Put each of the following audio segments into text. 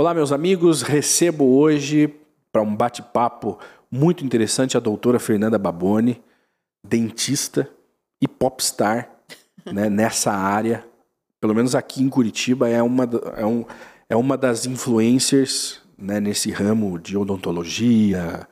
Olá, meus amigos. Recebo hoje para um bate-papo muito interessante a doutora Fernanda Baboni, dentista e popstar né, nessa área. Pelo menos aqui em Curitiba é uma, é um, é uma das influencers né, nesse ramo de odontologia,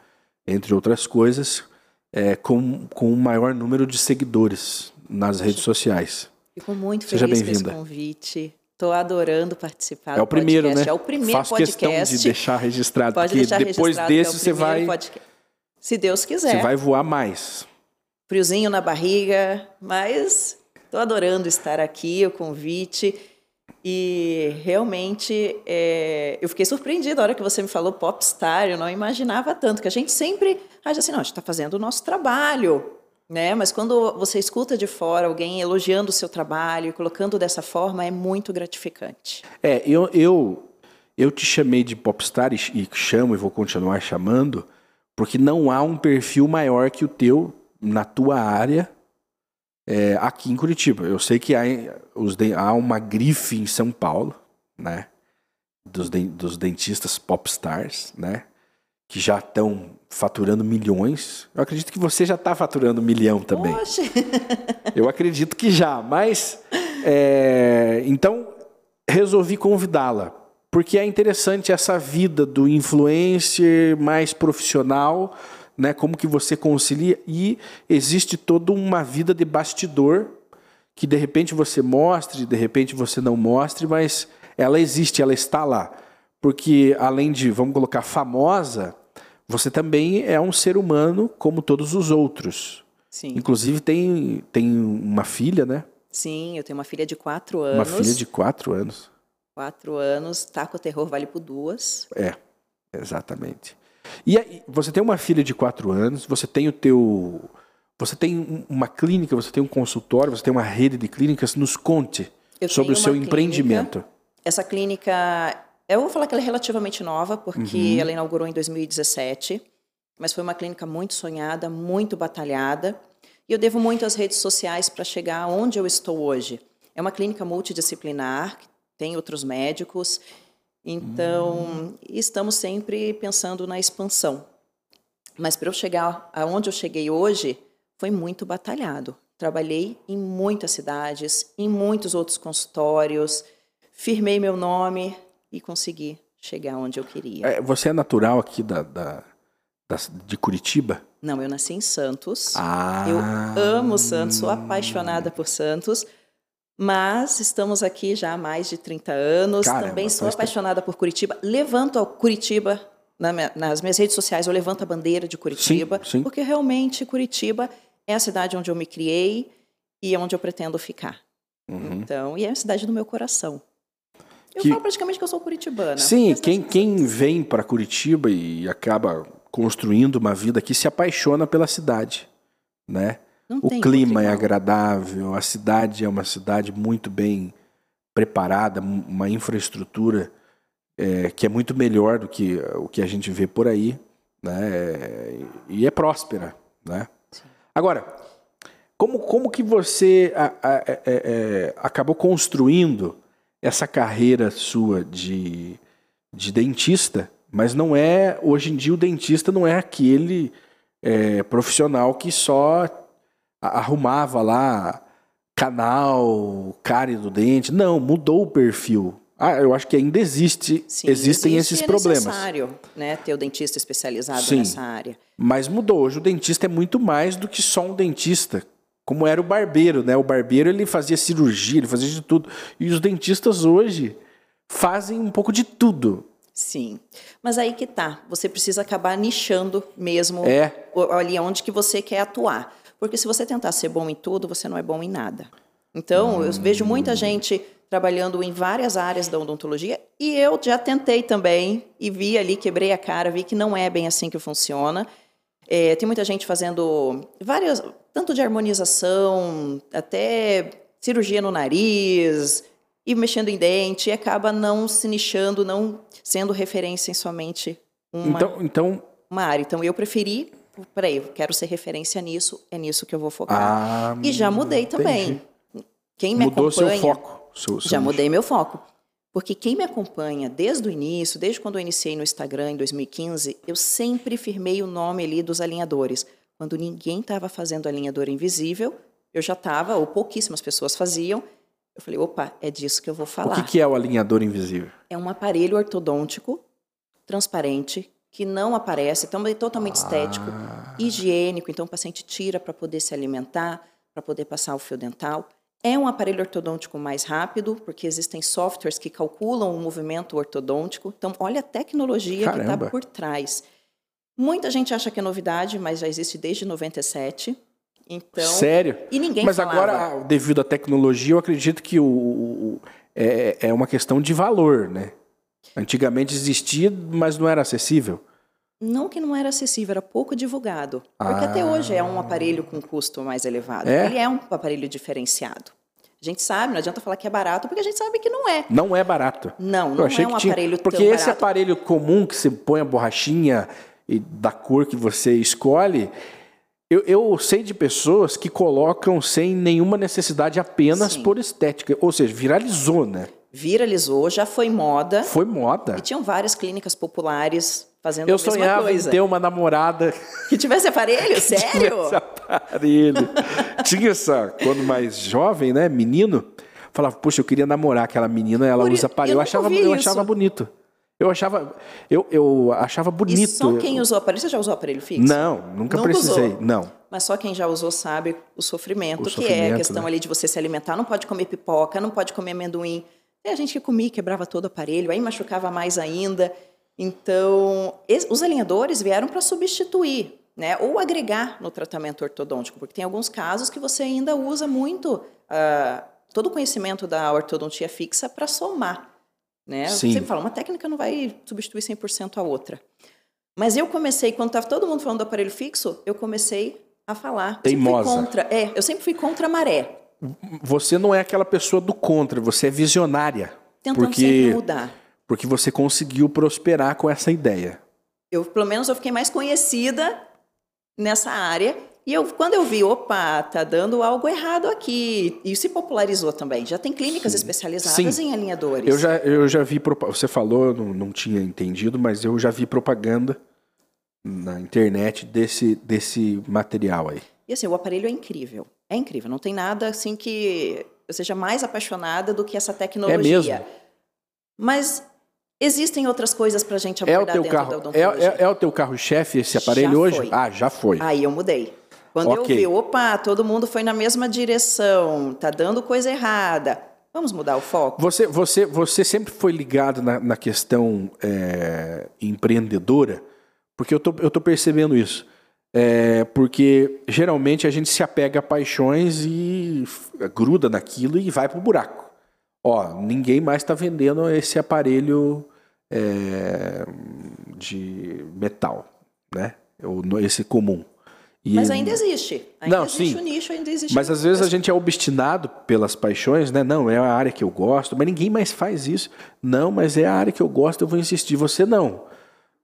entre outras coisas, é, com, com o maior número de seguidores nas redes sociais. Fico muito Seja feliz com esse convite. Estou adorando participar É do o primeiro, podcast. né? É o primeiro Faço questão podcast. de deixar registrado, Pode porque deixar depois registrado é desse você primeiro vai, podcast. Se Deus você quiser. vai voar mais. Friozinho na barriga, mas estou adorando estar aqui, o convite. E realmente é, eu fiquei surpreendida na hora que você me falou popstar, eu não imaginava tanto, que a gente sempre acha assim, não, a gente está fazendo o nosso trabalho, né? Mas quando você escuta de fora alguém elogiando o seu trabalho e colocando dessa forma, é muito gratificante. É, eu, eu, eu te chamei de popstar e, chamo e vou continuar chamando, porque não há um perfil maior que o teu na tua área é, aqui em Curitiba. Eu sei que há, os, de- há uma grife em São Paulo, né? Dos, den- dos dentistas popstars, né? Que já estão faturando milhões. Eu acredito que você já está faturando um milhão também. Poxa, Eu acredito que já, mas. é, então, resolvi convidá-la. Porque é interessante essa vida do influencer mais profissional, né? Como que você concilia. E existe toda uma vida de bastidor que de repente você mostre, de repente você não mostre, mas ela existe, ela está lá. Porque além de, vamos colocar, famosa, você também é um ser humano como todos os outros. sim, Inclusive tem, tem uma filha, né? sim, eu tenho uma filha de quatro Uma anos. filha de quatro anos. Quatro anos, Taco Terror vale por duas. É, exatamente. E aí, você tem uma filha de quatro anos, você tem o teu. Você tem um- uma clínica, você tem um consultório, você tem uma rede de clínicas. Nos conte Eu sobre o seu uma empreendimento. Essa clínica, eu vou falar que ela é relativamente nova, porque Uhum. ela inaugurou em 2017, mas foi uma clínica muito sonhada, muito batalhada, e eu devo muito às redes sociais para chegar onde eu estou hoje. É uma clínica multidisciplinar, tem outros médicos, então estamos sempre pensando na expansão. Mas para eu chegar aonde eu cheguei hoje, foi muito batalhado. Trabalhei em muitas cidades, em muitos outros consultórios, firmei meu nome e consegui chegar onde eu queria. É, você é natural aqui da, da- das- de Curitiba? Não, eu nasci em Santos. Ah. Eu amo Santos, sou apaixonada por Santos. Mas estamos aqui já há mais de 30 anos. Caramba, Também sou faz tempo. apaixonada por Curitiba. Levanto a Curitiba na minha- nas minhas redes sociais, eu levanto a bandeira de Curitiba, sim. porque realmente Curitiba é a cidade onde eu me criei e onde eu pretendo ficar. Uhum. Então, e é a cidade do meu coração. Eu Que- falo praticamente que eu sou curitibana. Sim, Mas quem, quem vem para Curitiba e acaba construindo uma vida aqui se apaixona pela cidade, né? não O clima é agradável, a cidade é uma cidade muito bem preparada, uma infraestrutura é, que é muito melhor do que o que a gente vê por aí, né? E é próspera, né? Agora, como, como que você a- a- é- é, acabou construindo essa carreira sua de, de dentista? Mas não é hoje em dia o dentista não é aquele é, profissional que só arrumava lá canal, cárie do dente. Não, mudou o perfil. Ah, eu acho que ainda existe, Sim, existem existe esses é problemas. necessário, né, ter o dentista especializado Sim. nessa área. Mas mudou. Hoje o dentista é muito mais do que só um dentista. Como era o barbeiro, né? O barbeiro ele fazia cirurgia, ele fazia de tudo. E os dentistas hoje fazem um pouco de tudo. Sim. Mas aí que tá. Você precisa acabar nichando mesmo É. ali onde que você quer atuar. Porque se você tentar ser bom em tudo, você não é bom em nada. Então, eu vejo muita gente trabalhando em várias áreas da odontologia e eu já tentei também e vi ali, quebrei a cara, vi que não é bem assim que funciona. É, tem muita gente fazendo várias, tanto de harmonização, até cirurgia no nariz, e mexendo em dente, e acaba não se nichando, não sendo referência em somente uma, Então, então uma área. Então, eu preferi, peraí, eu quero ser referência nisso, é nisso que eu vou focar. ah, e já mudei entendi. também. Quem me Mudou seu acompanha... foco. seu- seu Já nicho. mudei meu foco. Porque quem me acompanha desde o início, desde quando eu iniciei no Instagram em 2015, eu sempre firmei o nome ali dos alinhadores. Quando ninguém estava fazendo alinhador invisível, eu já estava, ou pouquíssimas pessoas faziam. Eu falei, opa, é disso que eu vou falar. O que, que é o alinhador invisível? É um aparelho ortodôntico, transparente, que não aparece, também totalmente ah. estético, higiênico. Então o paciente tira para poder se alimentar, para poder passar o fio dental. É um aparelho ortodôntico mais rápido, porque existem softwares que calculam o movimento ortodôntico. Então, olha a tecnologia tá Caramba. que está por trás. Muita gente acha que é novidade, mas já existe desde 97. Então, Sério? E ninguém Mas falava. agora, devido à tecnologia, eu acredito que o, o é, é uma questão de valor, né? Antigamente existia, mas não era acessível. Não que não era acessível, era pouco divulgado. Porque ah. até hoje é um aparelho com custo mais elevado. É? Ele é um aparelho diferenciado. A gente sabe, não adianta falar que é barato, porque a gente sabe que não é. Não é barato. Não, não é um aparelho tinha... Porque esse barato. aparelho comum que você põe a borrachinha e da cor que você escolhe, eu, eu, sei de pessoas que colocam sem nenhuma necessidade apenas Sim. por estética. Ou seja, viralizou, né? Viralizou, já foi moda. Foi moda. E tinham várias clínicas populares fazendo eu a mesma sonhava coisa. em ter uma namorada que tivesse aparelho, que sério? Tivesse aparelho. Tinha essa quando mais jovem, né, menino, falava, poxa, eu queria namorar aquela menina, ela Por usa aparelho. Eu, eu achava, eu achava bonito. Eu achava, eu, eu achava bonito. E só quem usou aparelho, você já usou aparelho fixo? Não, nunca, nunca precisei, usou. não. Mas só quem já usou sabe o sofrimento, o que sofrimento, é a questão né? ali de você se alimentar, não pode comer pipoca, não pode comer amendoim. Tem a gente que comia, quebrava todo o aparelho, aí machucava mais ainda. Então, os alinhadores vieram para substituir, né, ou agregar no tratamento ortodôntico, porque tem alguns casos que você ainda usa muito uh, todo o conhecimento da ortodontia fixa para somar. Né? Sim. Sempre falo, uma técnica não vai substituir 100% a outra. Mas eu comecei, quando estava todo mundo falando do aparelho fixo, eu comecei a falar. Teimosa. Contra, é, eu sempre fui contra a maré. Você não é aquela pessoa do contra, você é visionária. Tentando porque... sempre mudar porque você conseguiu prosperar com essa ideia. Eu, pelo menos, eu fiquei mais conhecida nessa área. E eu, quando eu vi, opa, tá dando algo errado aqui. E se popularizou também. Já tem clínicas Sim. especializadas Sim. em alinhadores. Eu já, eu já vi, você falou, eu não, não tinha entendido, mas eu já vi propaganda na internet desse, desse material aí. E assim, o aparelho é incrível. É incrível. Não tem nada assim que eu seja mais apaixonada do que essa tecnologia. É mesmo? Mas Existem outras coisas para a gente abordar é o teu carro, é, é, é, o teu carro-chefe esse aparelho já hoje? Foi. Ah, já foi. Aí eu mudei. Quando okay. eu vi, opa, todo mundo foi na mesma direção, tá dando coisa errada. Vamos mudar o foco? Você, você, você sempre foi ligado na, na questão é, empreendedora? Porque eu tô, eu tô percebendo isso. É, porque geralmente a gente se apega a paixões e gruda naquilo e vai pro buraco ó, ninguém mais está vendendo esse aparelho é, de metal, né? Esse comum. E mas ainda existe. Ainda não, existe sim. o nicho, ainda existe. Mas às vezes a gente é obstinado pelas paixões, né? Não, é a área que eu gosto, mas ninguém mais faz isso. Não, mas é a área que eu gosto, eu vou insistir. Você não.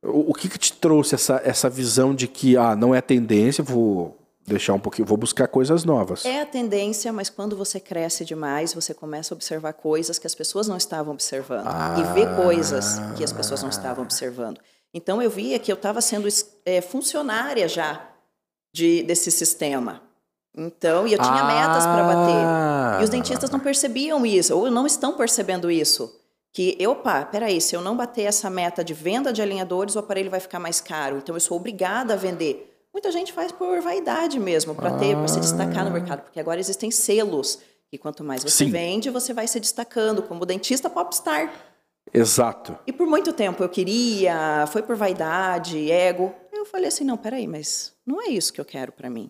O, o que, que te trouxe essa, essa visão de que ah, não é tendência, vou deixar um pouquinho, vou buscar coisas novas. É a tendência, mas quando você cresce demais, você começa a observar coisas que as pessoas não estavam observando ah. e ver coisas que as pessoas não estavam observando. Então eu via que eu estava sendo é, funcionária já de, desse sistema. Então, e eu tinha ah. metas para bater. E os dentistas não percebiam isso, ou não estão percebendo isso. Que, opa, peraí, se eu não bater essa meta de venda de alinhadores, o aparelho vai ficar mais caro. Então, eu sou obrigada a vender. Muita gente faz por vaidade mesmo, para ter, para se destacar no mercado, porque agora existem selos e quanto mais você Sim. vende, você vai se destacando como dentista popstar. Exato. E por muito tempo eu queria, foi por vaidade, ego. Eu falei assim, não, peraí, mas não é isso que eu quero para mim.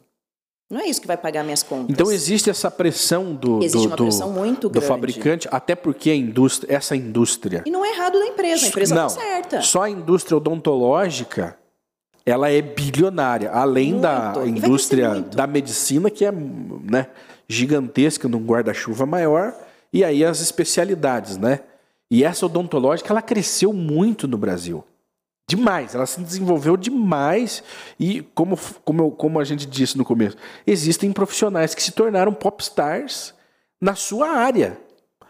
Não é isso que vai pagar minhas contas. Então existe essa pressão do, existe do, uma pressão do, muito do fabricante, até porque a indústria, essa indústria. E não é errado da empresa, a empresa não, tá certa. Só a indústria odontológica ela é bilionária, além muito. da indústria da medicina, que é né, gigantesca, num guarda-chuva maior, e aí as especialidades, né? E essa odontológica, ela cresceu muito no Brasil. Demais, ela se desenvolveu demais e como, como, como a gente disse no começo, existem profissionais que se tornaram popstars na sua área.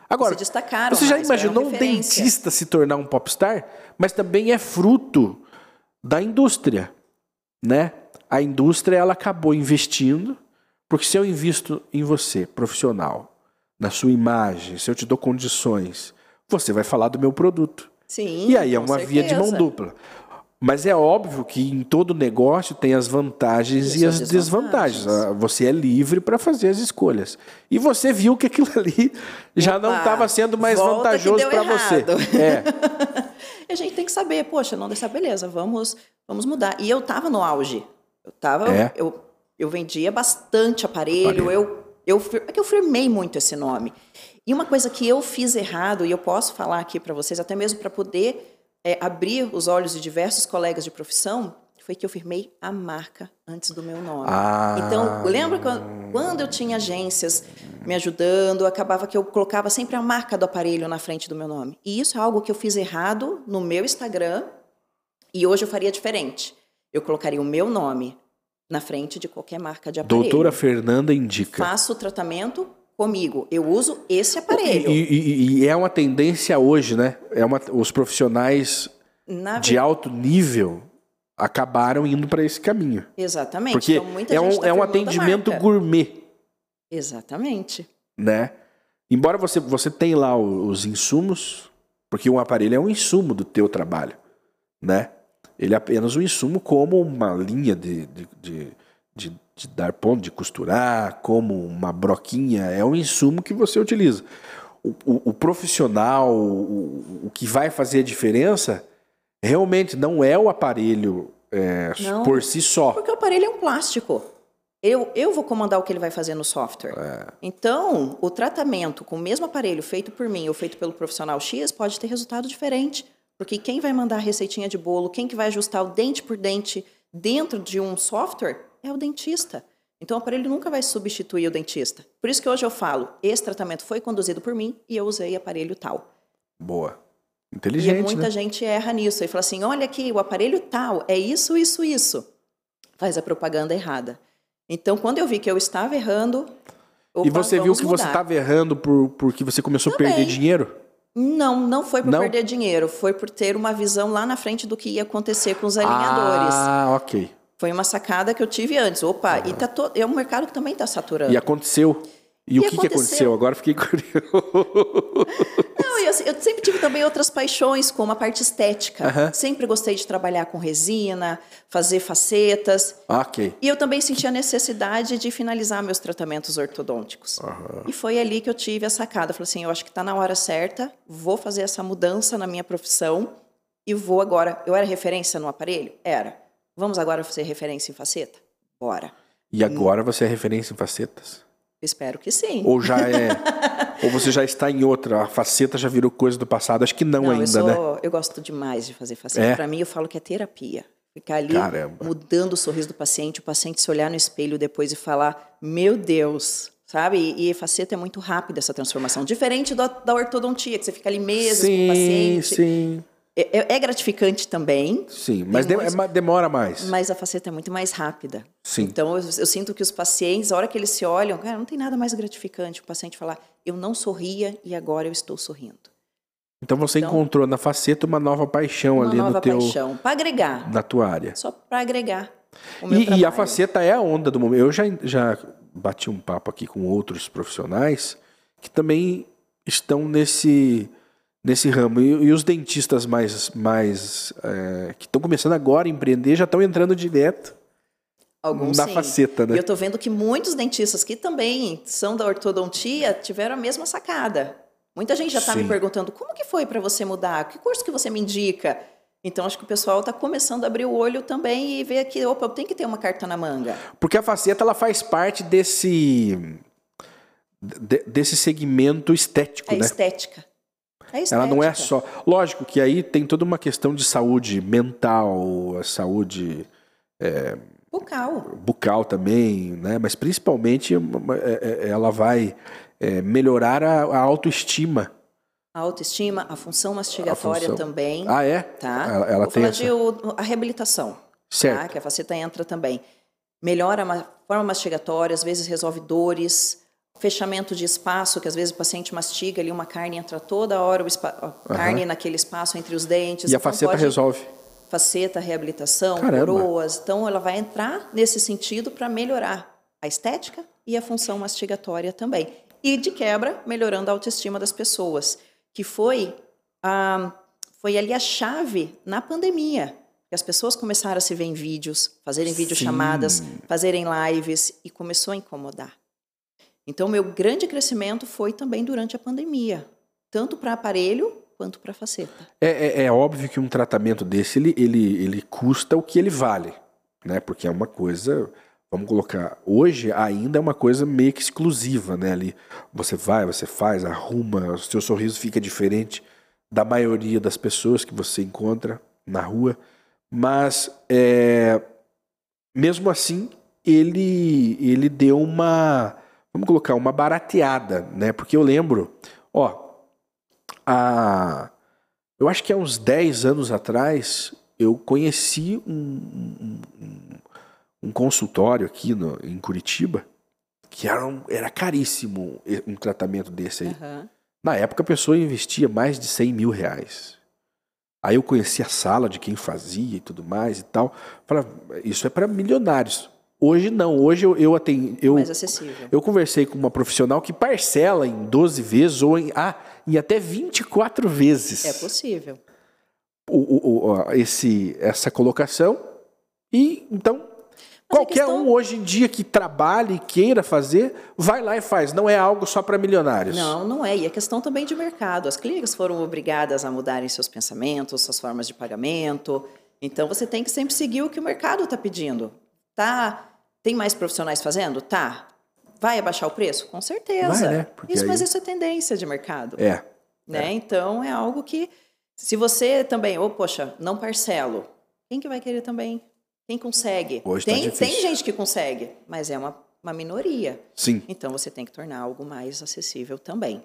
Agora, se destacaram você já imaginou um dentista se tornar um popstar? Mas também é fruto da indústria, né? A indústria ela acabou investindo, porque se eu invisto em você, profissional, na sua imagem, se eu te dou condições, você vai falar do meu produto. Sim, E aí é uma via de mão certeza. dupla. Mas é óbvio que em todo negócio tem as vantagens E e, as desvantagens. desvantagens. Ah, Você é livre para fazer as escolhas. E você viu que aquilo ali já não Opa, estava sendo mais vantajoso para você. É. E a gente tem que saber, poxa, não dessa beleza, vamos, vamos mudar. E eu tava no auge. Eu tava, É? eu, eu vendia bastante aparelho, Aparelho. eu eu é que eu firmei muito esse nome. E uma coisa que eu fiz errado e eu posso falar aqui para vocês, até mesmo para poder é, abrir os olhos de diversos colegas de profissão, foi que eu firmei a marca antes do meu nome. Ah. Então, lembra quando, quando eu tinha agências me ajudando, acabava que eu colocava sempre a marca do aparelho na frente do meu nome. E isso é algo que eu fiz errado no meu Instagram e hoje eu faria diferente. Eu colocaria o meu nome na frente de qualquer marca de aparelho. Doutora Fernanda indica. Faço o tratamento comigo. Eu uso esse E, aparelho. e- e é uma tendência hoje, né? É uma, os profissionais Na de alto nível acabaram indo para esse caminho. Exatamente. Porque então, é um, tá é um atendimento gourmet. Exatamente. né? Embora você, você tenha lá os insumos, porque um aparelho é um insumo do teu trabalho, né? Ele é apenas um insumo como uma linha de, de, de, de- de dar ponto, de costurar, como uma broquinha, é um insumo que você utiliza. O, o- o profissional, o, o que vai fazer a diferença, realmente não é o aparelho é, por si só. Porque o aparelho é um plástico. Eu, eu vou comandar o que ele vai fazer no software. É. Então, o tratamento com o mesmo aparelho feito por mim ou feito pelo profissional X pode ter resultado diferente. Porque quem vai mandar a receitinha de bolo, quem que vai ajustar o dente por dente dentro de um software é o dentista. Então, o aparelho nunca vai substituir o dentista. Por isso que hoje eu falo, esse tratamento foi conduzido por mim e eu usei aparelho tal. Boa. E Inteligente, muita né? gente erra nisso e fala assim: olha aqui, o aparelho tal é isso, isso, isso. Faz a propaganda errada. Então, quando eu vi que eu estava errando. E opa, você viu que você mudar. estava errando por, porque você começou a Também. perder dinheiro? Não, não foi por Não? perder dinheiro, foi por ter uma visão lá na frente do que ia acontecer com os alinhadores. Ah, ok. Foi uma sacada que eu tive antes. Opa, e tá to... é um mercado que também está saturando. E aconteceu. E, o E que, que aconteceu? aconteceu? Agora eu fiquei curioso. Não, e assim, eu sempre tive também outras paixões, como a parte estética. Aham. Sempre gostei de trabalhar com resina, fazer facetas. ok. E eu também senti a necessidade de finalizar meus tratamentos ortodônticos. E foi ali que eu tive a sacada. Falei assim, eu acho que está na hora certa, vou fazer essa mudança na minha profissão e vou agora... Eu era referência no aparelho? Era. Vamos agora fazer referência em faceta? Bora. E agora você é referência em facetas? Espero que sim. Ou já é. ou você já está em outra? A faceta já virou coisa do passado? Acho que não, Não, ainda, eu, sou, né? eu gosto demais de fazer faceta. É? Para mim, eu falo que é terapia. Ficar ali Caramba. mudando o sorriso do paciente, o paciente se olhar no espelho depois e falar, meu Deus, sabe? E, e faceta é muito rápida essa transformação. Diferente da, da ortodontia, que você fica ali meses com o Sim, paciente. sim. É, é- é gratificante também, Sim, mas é muitos- demora mais. mas a faceta é muito mais rápida. Sim. Então, eu, eu sinto que os pacientes, a hora que eles se olham, cara, não tem nada mais gratificante o paciente falar, eu não sorria e agora eu estou sorrindo. Então você Então- encontrou na faceta uma nova paixão Uma ali nova no teu, paixão. Para agregar. na tua área. Só para agregar. E, e a faceta é a onda do momento. Eu já, já bati um papo aqui com outros profissionais que também estão nesse, nesse ramo. E, e os dentistas mais, mais é, que estão começando agora a empreender já estão entrando direto Alguns na sim. faceta, né? E eu tô vendo que muitos dentistas que também são da ortodontia tiveram a mesma sacada. Muita gente já está me perguntando como que foi para você mudar? Que curso que você me indica? Então acho que o pessoal está começando a abrir o olho também e ver que, opa, eu tenho que ter uma carta na manga. Porque a faceta ela faz parte desse de- desse segmento estético, É né? estética. É estética. Ela não é só. Lógico que aí tem toda uma questão de saúde mental, a saúde Bucal. bucal também, né? Mas principalmente uma- é- é- ela vai é, melhorar a, a autoestima. A autoestima, a função mastigatória função. também. Ah, é? Tá? Ela, ela Vou tem essa. de o- a reabilitação. Certo. tá? Que a faceta entra também. Melhora a ma- forma mastigatória, às vezes resolve dores, fechamento de espaço, que às vezes o paciente mastiga ali uma carne, entra toda hora a carne naquele espaço entre os dentes. E a então faceta pode... resolve? Faceta, reabilitação, Caramba. coroas. Então ela vai entrar nesse sentido para melhorar a estética e a função mastigatória também. E de quebra, melhorando a autoestima das pessoas, que foi, a, foi ali a chave na pandemia. Que as pessoas começaram a se ver em vídeos, fazerem videochamadas, fazerem lives e começou a incomodar. Então, meu grande crescimento foi também durante a pandemia, tanto para aparelho quanto para faceta. É, é, é, óbvio que um tratamento desse ele, ele, ele custa o que ele vale, né? Porque é uma coisa, vamos colocar, hoje ainda é uma coisa meio que exclusiva, né? Ali você vai, você faz, arruma, o seu sorriso fica diferente da maioria das pessoas que você encontra na rua, mas é, mesmo assim ele ele deu uma vamos colocar uma barateada, né? Porque eu lembro, ó, a, eu acho que há uns 10 anos atrás eu conheci um, um, um consultório aqui no, em Curitiba que era, um, era caríssimo um tratamento desse aí. Uhum. Na época a pessoa investia mais de 100 mil reais. Aí eu conheci a sala de quem fazia e tudo mais e tal. Falei, isso é para milionários. Hoje não, hoje eu, eu atendi. Eu, Mais acessível. Eu conversei com uma profissional que parcela em 12 vezes ou em, ah, em até 24 vezes. É possível. O, o, o, esse, essa colocação. E então, Mas qualquer questão... um hoje em dia que trabalhe e queira fazer, vai lá e faz. Não é algo só para milionários. Não, não é. E a questão também de mercado. As clínicas foram obrigadas a mudarem seus pensamentos, suas formas de pagamento. Então você tem que sempre seguir o que o mercado está pedindo. Tá tem mais profissionais fazendo? Tá. Vai abaixar o preço? Com certeza. Vai, né? isso, aí... mas isso é tendência de mercado. É. Né? É. Então é algo que, se você também, ou oh, poxa, não parcelo, quem que vai querer também? Quem consegue? Hoje tem, tá tem gente que consegue, mas é uma, uma minoria. Sim. Então você tem que tornar algo mais acessível também.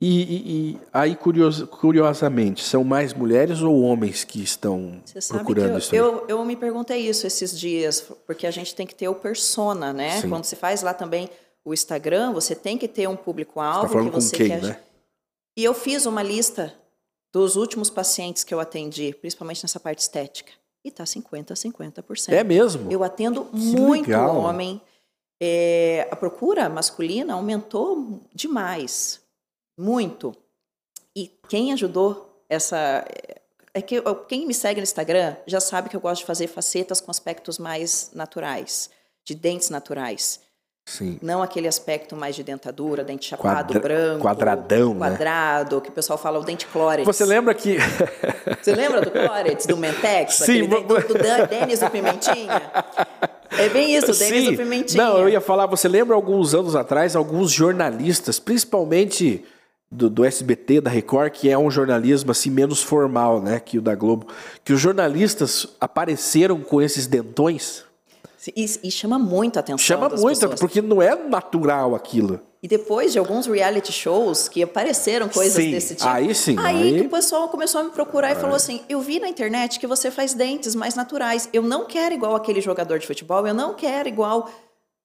E, e, e, aí, curios, curiosamente, são mais mulheres ou homens que estão procurando que isso? Eu, eu, me perguntei isso esses dias, porque a gente tem que ter o persona, né? Sim. Quando você faz lá também o Instagram, você tem que ter um público-alvo você tá que você quem, quer. Né? E eu fiz uma lista dos últimos pacientes que eu atendi, principalmente nessa parte estética. E está 50% a 50%. É mesmo? Eu atendo que muito legal. homem. É, a procura masculina aumentou demais. Muito. E quem ajudou essa. É que quem me segue no Instagram já sabe que eu gosto de fazer facetas com aspectos mais naturais, de dentes naturais. Sim. Não aquele aspecto mais de dentadura, dente chapado, Quadra branco. Quadradão, né? Quadrado, né? que o pessoal fala o dente clórex. Você lembra que... Você lembra do clórex, do Mentex? Sim. Do, do Denis do Pimentinha? É bem isso, Denis do Pimentinha. Não, eu ia falar, você lembra alguns anos atrás, alguns jornalistas, principalmente do, do, SBT, da Record, que é um jornalismo assim menos formal, né, que o da Globo, que os jornalistas apareceram com esses dentões. E, e chama muito a atenção. Chama muito, pessoas. porque não é natural aquilo. E depois de alguns reality shows que apareceram coisas sim, desse tipo. Aí sim. Aí, aí, que o pessoal começou a me procurar e falou assim: Eu vi na internet que você faz dentes mais naturais. Eu não quero igual aquele jogador de futebol, eu não quero igual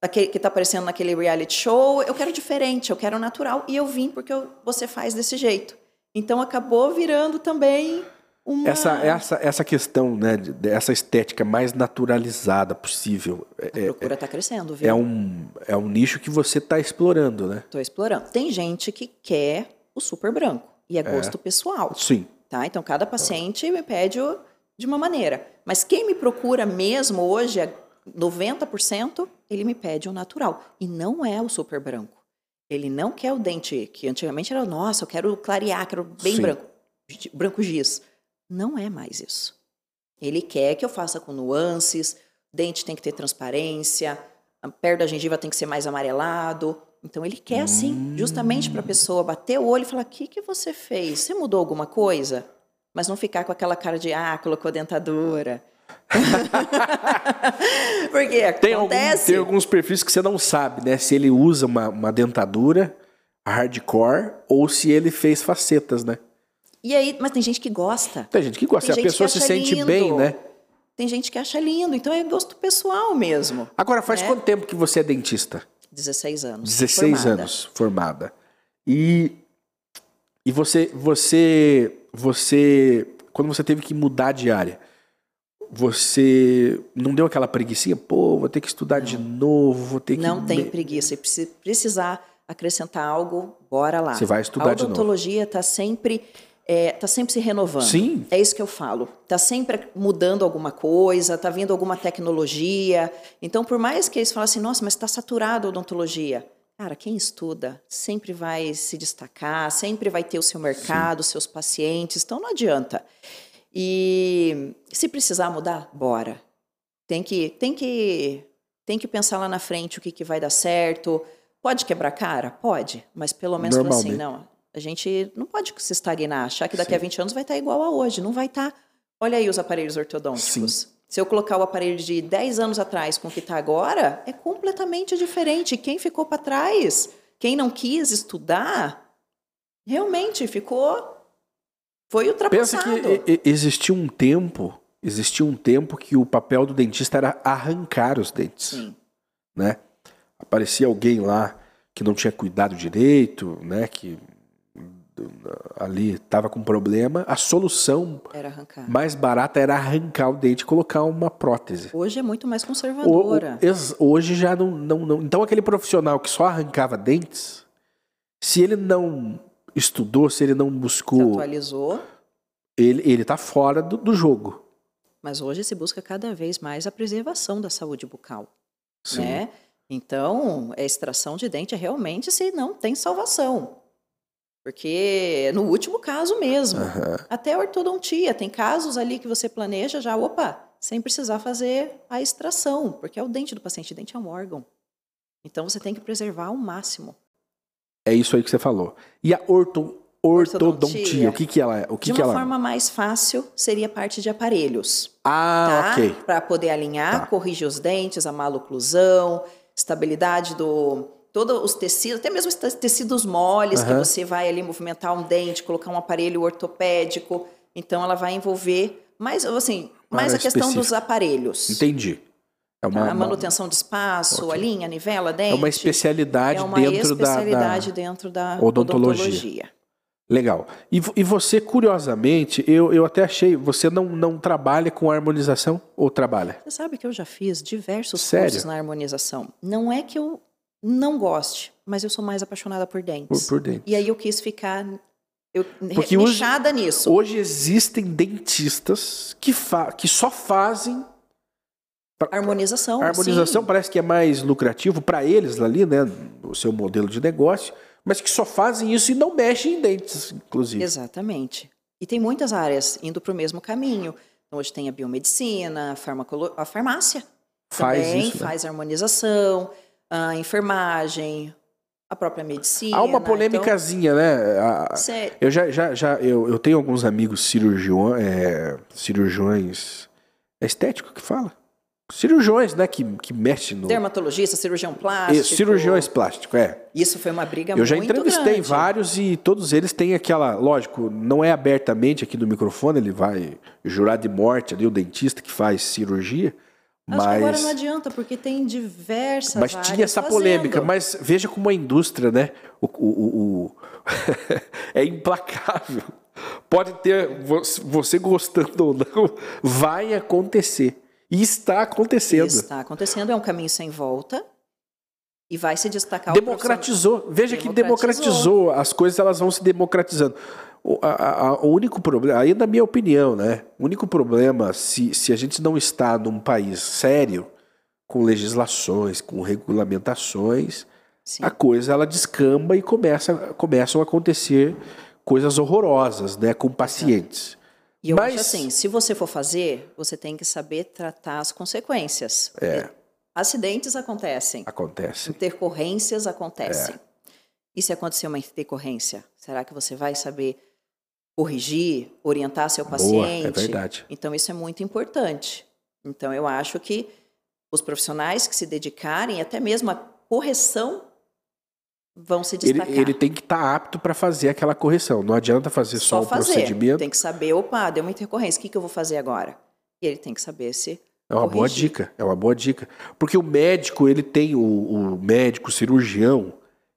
aquele que está aparecendo naquele reality show, eu quero diferente, eu quero natural. E eu vim porque eu, você faz desse jeito. Então acabou virando também uma... Essa, essa, essa questão, né, dessa estética mais naturalizada possível. É, A procura está é, crescendo, viu? É um, é um nicho que você está explorando, né? Estou explorando. Tem gente que quer o super branco e é, é. gosto pessoal. Sim. Tá? Então cada paciente me pede de uma maneira. Mas quem me procura mesmo hoje é 90% ele me pede o natural. E não é o super branco. Ele não quer o dente que antigamente era, nossa, eu quero clarear, quero bem Sim. branco. Branco giz. Não é mais isso. Ele quer que eu faça com nuances, dente tem que ter transparência, a perna da gengiva tem que ser mais amarelado. Então ele quer assim, hum. justamente para a pessoa bater o olho e falar: o que, que você fez? Você mudou alguma coisa? Mas não ficar com aquela cara de, ah, colocou dentadura. Porque tem acontece... Algum, tem alguns perfis que você não sabe, né? Se ele usa uma, uma dentadura hardcore ou se ele fez facetas, né? E aí, mas tem gente que gosta. Tem gente que gosta. Tem a pessoa se sente lindo. bem, né? Tem gente que acha lindo. Então é gosto pessoal mesmo. Agora, faz né? quanto tempo que você é dentista? 16 anos. 16 formada. anos formada. E, e você, você, você, quando você teve que mudar de área, você não deu aquela preguiça? Pô, vou ter que estudar de novo, vou ter que. Não tem preguiça. E se precisar acrescentar algo, bora lá. Você vai estudar A de novo. odontologia está sempre, é, tá sempre se renovando. Sim. É isso que eu falo. Está sempre mudando alguma coisa, está vindo alguma tecnologia. Então, por mais que eles falem assim, nossa, mas está saturado a odontologia. Cara, quem estuda sempre vai se destacar, sempre vai ter o seu mercado, os seus pacientes, então não adianta. E se precisar mudar, bora. Tem que, tem que, tem que pensar lá na frente o que, que vai dar certo. Pode quebrar cara? Pode, mas pelo menos assim, não, a gente não pode se estagnar, achar que daqui a 20 anos vai estar igual a hoje. Não vai estar. Olha aí os aparelhos ortodônticos. Se eu colocar o aparelho de 10 anos atrás com o que está agora, é completamente diferente. Quem ficou para trás, quem não quis estudar, realmente ficou. Foi Pensa ultrapassado. que e- e- existia um tempo, existia um tempo que o papel do dentista era arrancar os dentes, Sim. né? Aparecia alguém lá que não tinha cuidado direito, né? Que ali estava com problema. A solução mais barata era arrancar o dente e colocar uma prótese. Hoje é muito mais O- o- conservadora. ex- hoje já não, não, não. Então aquele profissional que só arrancava dentes, se ele não estudou, se ele não Se buscou, atualizou, ele, ele tá fora do, do jogo. mas hoje se busca cada vez mais a preservação da saúde bucal, Sim. né? Então, a extração de dente é realmente se não tem salvação. Porque no último caso mesmo, Aham. até a ortodontia, tem casos ali que você planeja já, opa, sem precisar fazer a extração, porque é o dente do paciente, o dente é um órgão. Então você tem que preservar ao máximo. É isso aí que você falou. E a orto, ortodontia, Ortodontia. o que que ela é? O que de que uma ela forma mais fácil, seria parte de aparelhos. Ah, tá? ok. Para poder alinhar, Tá. corrigir os dentes, a maloclusão, estabilidade do todos os tecidos, até mesmo os te- tecidos moles que Aham. você vai ali movimentar um dente, colocar um aparelho ortopédico. Então ela vai envolver mais assim, mais a questão dos específica. aparelhos. Entendi. É uma, a uma- manutenção de espaço, a linha, nivela, dente. é uma especialidade é uma dentro da- especialidade da, dentro da odontologia. odontologia. Legal. E, e você, curiosamente, eu, eu até achei, você não, não trabalha com harmonização ou trabalha? Você sabe que eu já fiz diversos Sério? cursos na harmonização. Não é que eu não goste, mas eu sou mais apaixonada por Por, dentes. por dentro. E aí eu quis ficar eu, Porque hoje- nichada nisso. Hoje existem dentistas que, fa que só fazem Harmonização. A harmonização sim. parece que é mais lucrativo para eles ali, né? O seu modelo de negócio, mas que só fazem isso e não mexem em dentes, inclusive. Exatamente. E tem muitas áreas indo para o mesmo caminho. Então, hoje tem a biomedicina, a, farmacolo... a farmácia Faz também isso, né? faz harmonização, a enfermagem, a própria medicina. Há uma Então, polêmicazinha, né? A- cê- Eu já, já, já eu, eu tenho alguns amigos cirurgiões, é, cirurgiões é estético que fala? Cirurgiões, né? Que, que mexem no. dermatologista, cirurgião plástico. cirurgiões plásticos, é. Isso foi uma briga Eu já muito entrevistei grande. vários e todos eles têm aquela. Lógico, não é abertamente aqui no microfone, ele vai jurar de morte ali, o dentista que faz cirurgia. Acho que agora Mas, não adianta, porque tem diversas mas tinha essa fazendo. polêmica. Mas veja como a indústria, né? O, o- o- é implacável. Pode ter, vo- você gostando ou não, vai acontecer. E está acontecendo. Está acontecendo, é um caminho sem volta e vai se destacar o Democratizou. Veja que Democratizou. democratizou. As coisas elas vão se democratizando. O, a- a- o único problema, aí na minha opinião, né? O único problema, se, se a gente não está num país sério, com legislações, com regulamentações, Sim. a coisa ela descamba e começa, começam a acontecer coisas horrorosas, né? Com pacientes. E eu Mas- acho assim, se você for fazer, você tem que saber tratar as consequências. É. Acidentes acontecem, Acontece. intercorrências acontecem. É. E se acontecer uma intercorrência, será que você vai saber corrigir, orientar seu Boa, paciente? é verdade. Então isso é muito importante. Então eu acho que os profissionais que se dedicarem, até mesmo a correção, vão se Ele, destacar. ele tem que estar apto para fazer aquela correção. Não adianta fazer só, o fazer. procedimento. Tem que saber, opa, deu uma intercorrência, o que, que eu vou fazer agora? E ele tem que saber se É uma boa Corrigir. dica, é uma boa dica. Porque o médico, ele tem, o, o médico, o cirurgião,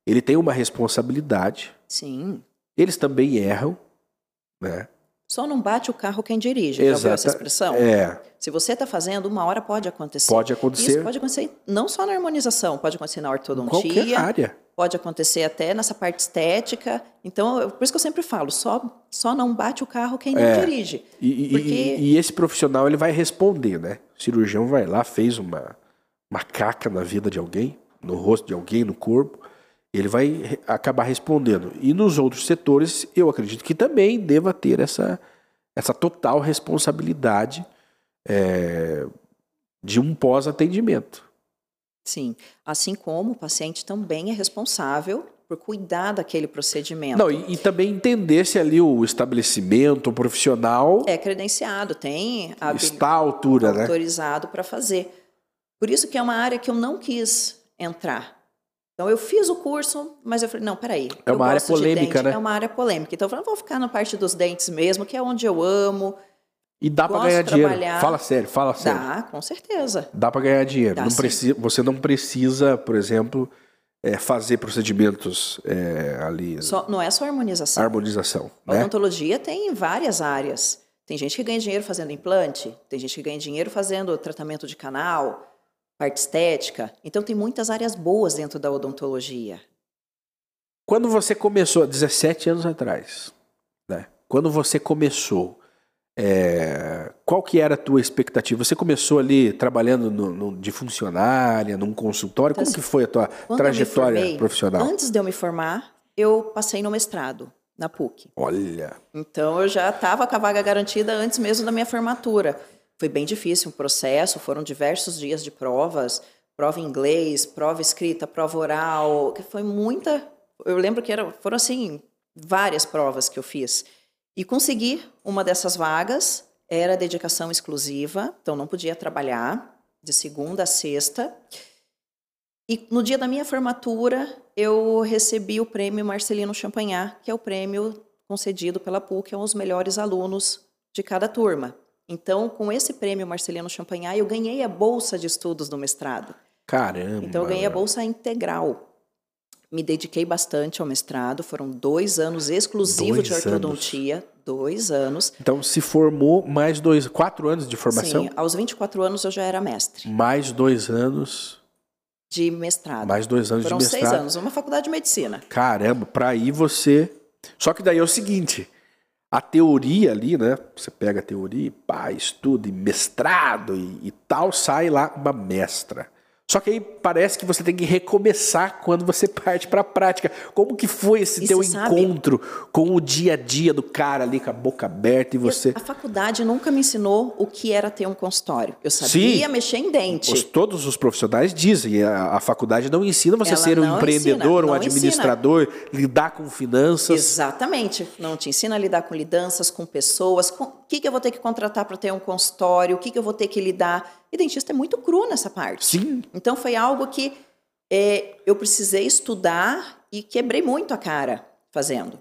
ele tem uma responsabilidade. Sim. Eles também erram, né? Só não bate o carro quem dirige. Já ouviu essa Exata- expressão? É, Se você está fazendo, uma hora pode acontecer. pode acontecer Isso pode acontecer não só na harmonização, pode acontecer na em ortodontia, qualquer área. Pode acontecer até nessa parte estética. Então, por isso que eu sempre falo, só, só não bate o carro quem não É. dirige. E, Porque- e- e esse profissional, ele vai responder, né? O cirurgião vai lá, fez uma, uma caca na vida de alguém, no rosto de alguém, no corpo, ele vai acabar respondendo. E nos outros setores, eu acredito que também deva ter essa, essa total responsabilidade é, de um pós-atendimento. Sim. Assim como o paciente também é responsável por cuidar daquele procedimento. Não, e, e também entender se ali o estabelecimento, o profissional, É credenciado, tem a está à altura, né? autorizado para fazer. Por isso que é uma área que eu não quis entrar. Então eu fiz o curso, mas eu falei, não, peraí. É uma área de polêmica, dente, né? É uma área polêmica. Então eu falei, vou ficar na parte dos dentes mesmo, que é onde eu amo. E dá para ganhar de dinheiro. trabalhar. Fala sério, fala sério. Dá, com certeza. Dá para ganhar dinheiro. Dá Não precisa, você não precisa, por exemplo, é, fazer procedimentos é, ali, Só, não é só harmonização. harmonização, A né? odontologia tem várias áreas. Tem gente que ganha dinheiro fazendo implante, tem gente que ganha dinheiro fazendo tratamento de canal, parte estética. Então tem muitas áreas boas dentro da odontologia. Quando você começou, 17 anos atrás, né? Quando você começou, é, qual que era a tua expectativa? Você começou ali trabalhando no- no- de funcionária, num consultório? Como que foi a tua trajetória formei, profissional? Antes de eu me formar, eu passei no mestrado, na PUC. Olha, Então eu já estava com a vaga garantida antes mesmo da minha formatura. Foi bem difícil o processo, foram diversos dias de provas, prova em inglês, prova escrita, prova oral, que foi muita. Eu lembro que era, foram assim várias provas que eu fiz e consegui uma dessas vagas. Era dedicação exclusiva, então não podia trabalhar de segunda a sexta. E no dia da minha formatura, eu recebi o prêmio Marcelino Champagnat, que é o prêmio concedido pela PUC aos melhores alunos de cada turma. Então, com esse prêmio Marcelino Champagnat, eu ganhei a bolsa de estudos do mestrado. caramba. Então, eu ganhei a bolsa integral. Me dediquei bastante ao mestrado, foram dois anos exclusivos de Dois ortodontia, dois anos. Então se formou mais dois, quatro anos de formação? Sim, aos 24 anos eu já era mestre Mais dois anos, de mestrado. mais dois anos foram de seis mestrado. anos, uma faculdade de medicina. Caramba, pra aí você. Só que daí é o seguinte: a teoria ali, né? Você pega a teoria, pá, estuda, e mestrado e, e tal, sai lá uma mestra. Só que aí parece que você tem que recomeçar quando você parte pra prática. Como que foi esse E teu você sabe- encontro com o dia a dia do cara ali com a boca aberta e você. A faculdade nunca me ensinou o que era ter um consultório. Eu sabia Sim. mexer em dente. Os- todos os profissionais dizem, a, a faculdade não ensina você Ela ser um empreendedor, ensina, um administrador, lidar com finanças. Exatamente. Não te ensina a lidar com lidanças, com pessoas, com o que, que eu vou ter que contratar para ter um consultório, o que, que eu vou ter que lidar. E dentista é muito cru nessa parte. Sim, Então foi algo que é, eu precisei estudar e quebrei muito a cara fazendo.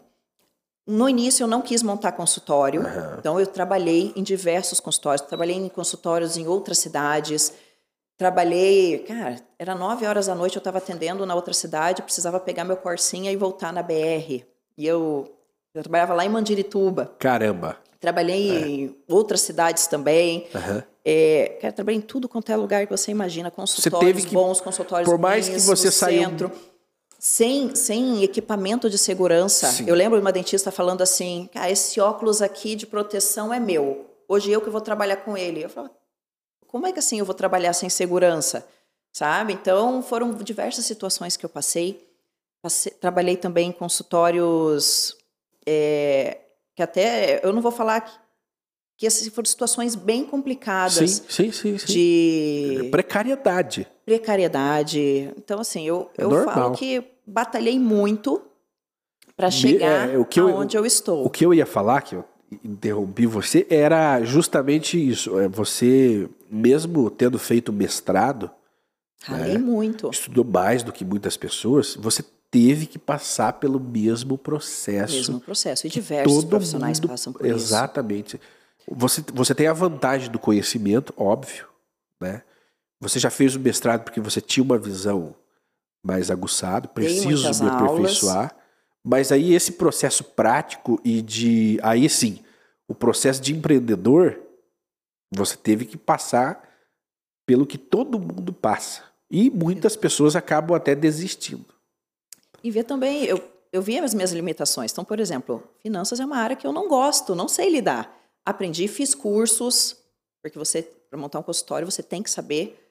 No início eu não quis montar consultório, então eu trabalhei em diversos consultórios, trabalhei em consultórios em outras cidades, trabalhei, cara, era nove horas da noite eu estava atendendo na outra cidade, precisava pegar meu corsinha e voltar na BR. E eu, eu trabalhava lá em Mandirituba, caramba. trabalhei em outras cidades também. Aham. É, cara, trabalhei em tudo quanto é lugar que você imagina, consultórios teve que- bons, consultórios por mais que você saiu- centro, sem, sem equipamento de segurança. Sim. Eu lembro de uma dentista falando assim, cara, esse óculos aqui de proteção é meu. Hoje eu que vou trabalhar com ele. Eu falo, como é que assim eu vou trabalhar sem segurança? Sabe? Então, foram diversas situações que eu passei. Passei- trabalhei também em consultórios é, que até, eu não vou falar que, essas foram situações bem Sim, complicadas sim, sim, sim. de Precariedade. precariedade. Então, assim, eu, É eu normal. falo que batalhei muito para chegar é, o que eu- aonde eu estou. O que eu ia falar, que eu interrompi você, era justamente isso. É, Você, mesmo tendo feito mestrado, Ralei muito. estudou mais do que muitas pessoas, você teve que passar pelo mesmo processo. Mesmo processo. E diversos profissionais mundo- passam por isso. Exatamente. Você, você tem a vantagem do conhecimento, óbvio, né? Você já fez o mestrado porque você tinha uma visão mais aguçada, preciso me aperfeiçoar. Aulas. Mas aí esse processo prático e de. Aí sim, o processo de empreendedor, você teve que passar pelo que todo mundo passa. E muitas pessoas acabam até desistindo. E ver também, eu, eu vi as minhas limitações. Então, por exemplo, finanças é uma área que eu não gosto, não sei lidar. Aprendi, fiz cursos, porque você, para montar um consultório, você tem que saber.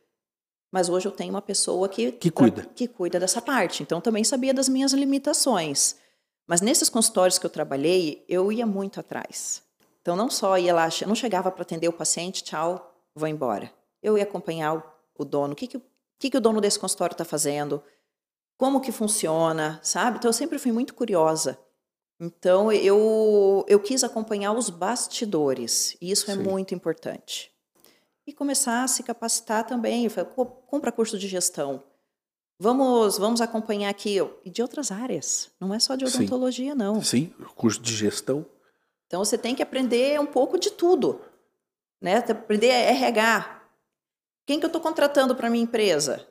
Mas hoje eu tenho uma pessoa que, que cuida. que cuida dessa parte. Então, também sabia das minhas limitações. Mas nesses consultórios que eu trabalhei, eu ia muito atrás. Então, não só ia lá, não chegava para atender o paciente, tchau, vou embora. Eu ia acompanhar o, o dono, o que, que, que, que o dono desse consultório está fazendo, como que funciona, sabe? Então eu sempre fui muito curiosa. Então eu eu quis acompanhar os bastidores e isso é Sim. é muito importante. E começar a se capacitar também. Eu falei, compra curso de gestão. Vamos vamos acompanhar aqui e de outras áreas. Não é só de odontologia Sim. não. Sim, curso de gestão. Então você tem que aprender um pouco de tudo, né? Aprender RH. Quem que eu estou contratando para minha empresa?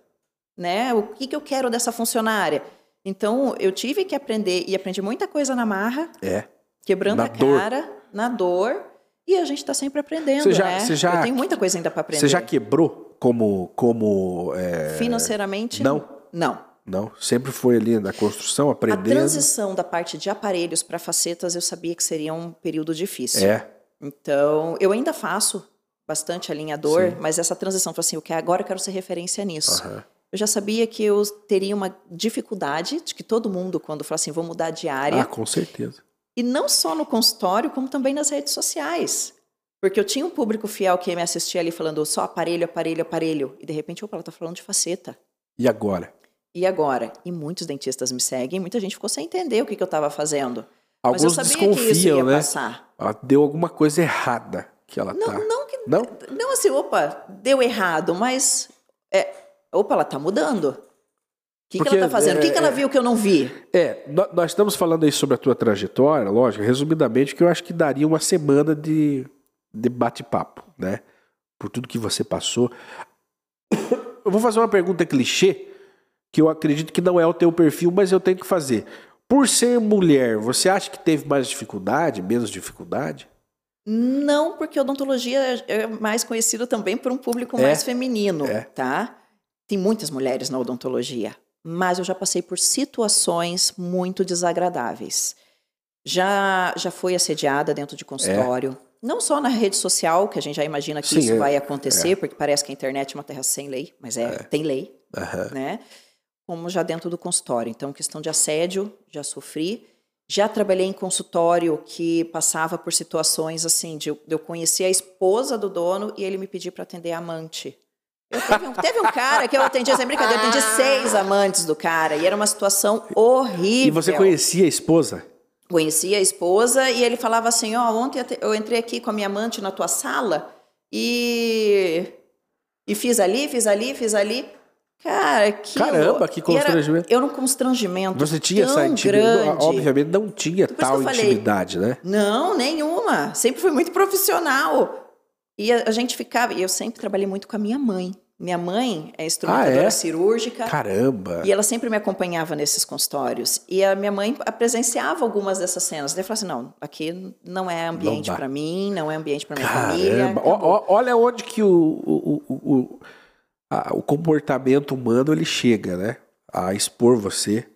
né? O que, que eu quero dessa funcionária? Então, eu tive que aprender, e aprendi muita coisa na marra. É. Quebrando na a cara, dor. na dor. E a gente está sempre aprendendo, você já, né? Você já, eu tenho muita coisa ainda para aprender. Você já quebrou como... como é... Financeiramente? Não. Não. Não, sempre foi ali na construção, aprendendo. A transição da parte de aparelhos para facetas eu sabia que seria um período difícil. É. Então, eu ainda faço bastante alinhador, Sim. mas essa transição, foi assim, agora eu quero ser referência nisso. Uhum eu já sabia que eu teria uma dificuldade, de que todo mundo, quando fala assim, vou mudar de área. Ah, com certeza. E não só no consultório, como também nas redes sociais. Porque eu tinha um público fiel que me assistia ali falando só aparelho, aparelho, aparelho. E de repente, opa, ela está falando de faceta. E agora? E agora? E muitos dentistas me seguem, muita gente ficou sem entender o que, que eu estava fazendo. Alguns Mas eu sabia desconfiam, que isso ia né? passar. Ela deu alguma coisa errada que ela não, tá. Não, que, não? não assim, opa, deu errado, mas é, opa, ela está mudando. O que, que ela está fazendo? É, o que, que ela é, viu que eu não vi? É, nós estamos falando aí sobre a tua trajetória, lógico, resumidamente, que eu acho que daria uma semana de, de bate-papo, né? Por tudo que você passou. Eu vou fazer uma pergunta clichê, que eu acredito que não é o teu perfil, mas eu tenho que fazer. Por ser mulher, você acha que teve mais dificuldade, menos dificuldade? Não, porque odontologia é mais conhecida também por um público é, mais feminino, é. tá? Tem muitas mulheres na odontologia, mas eu já passei por situações muito desagradáveis. Já, já fui assediada dentro de consultório. É. Não só na rede social, que a gente já imagina que Sim, isso é, vai acontecer, é. porque parece que a internet é uma terra sem lei, mas é, é. tem lei, uhum. né? Como já dentro do consultório. Então, questão de assédio, já sofri. Já trabalhei em consultório que passava por situações assim, de eu conhecer a esposa do dono e ele me pedir para atender a amante. Teve um, teve, um, cara que eu atendi, sem brincadeira, eu atendi seis amantes do cara e era uma situação horrível. E você conhecia a esposa? Conhecia a esposa e ele falava assim: Ó, oh, ontem eu entrei aqui com a minha amante na tua sala e. E fiz ali, fiz ali, fiz ali. Cara, que. Caramba, que constrangimento. Era, era um constrangimento. Você tinha essa intimidade? Obviamente não tinha tal intimidade, né? Não, nenhuma. Sempre fui muito profissional. E a, a, gente ficava, e eu sempre trabalhei muito com a minha mãe. Minha mãe é instrumentadora ah, é? cirúrgica. Caramba! E ela sempre me acompanhava nesses consultórios. E a minha mãe presenciava algumas dessas cenas. Daí eu falei assim: não, aqui não é ambiente para mim, não é ambiente para minha Caramba. família. O, olha onde que o, o, o, a, o comportamento humano ele chega, né? A expor você,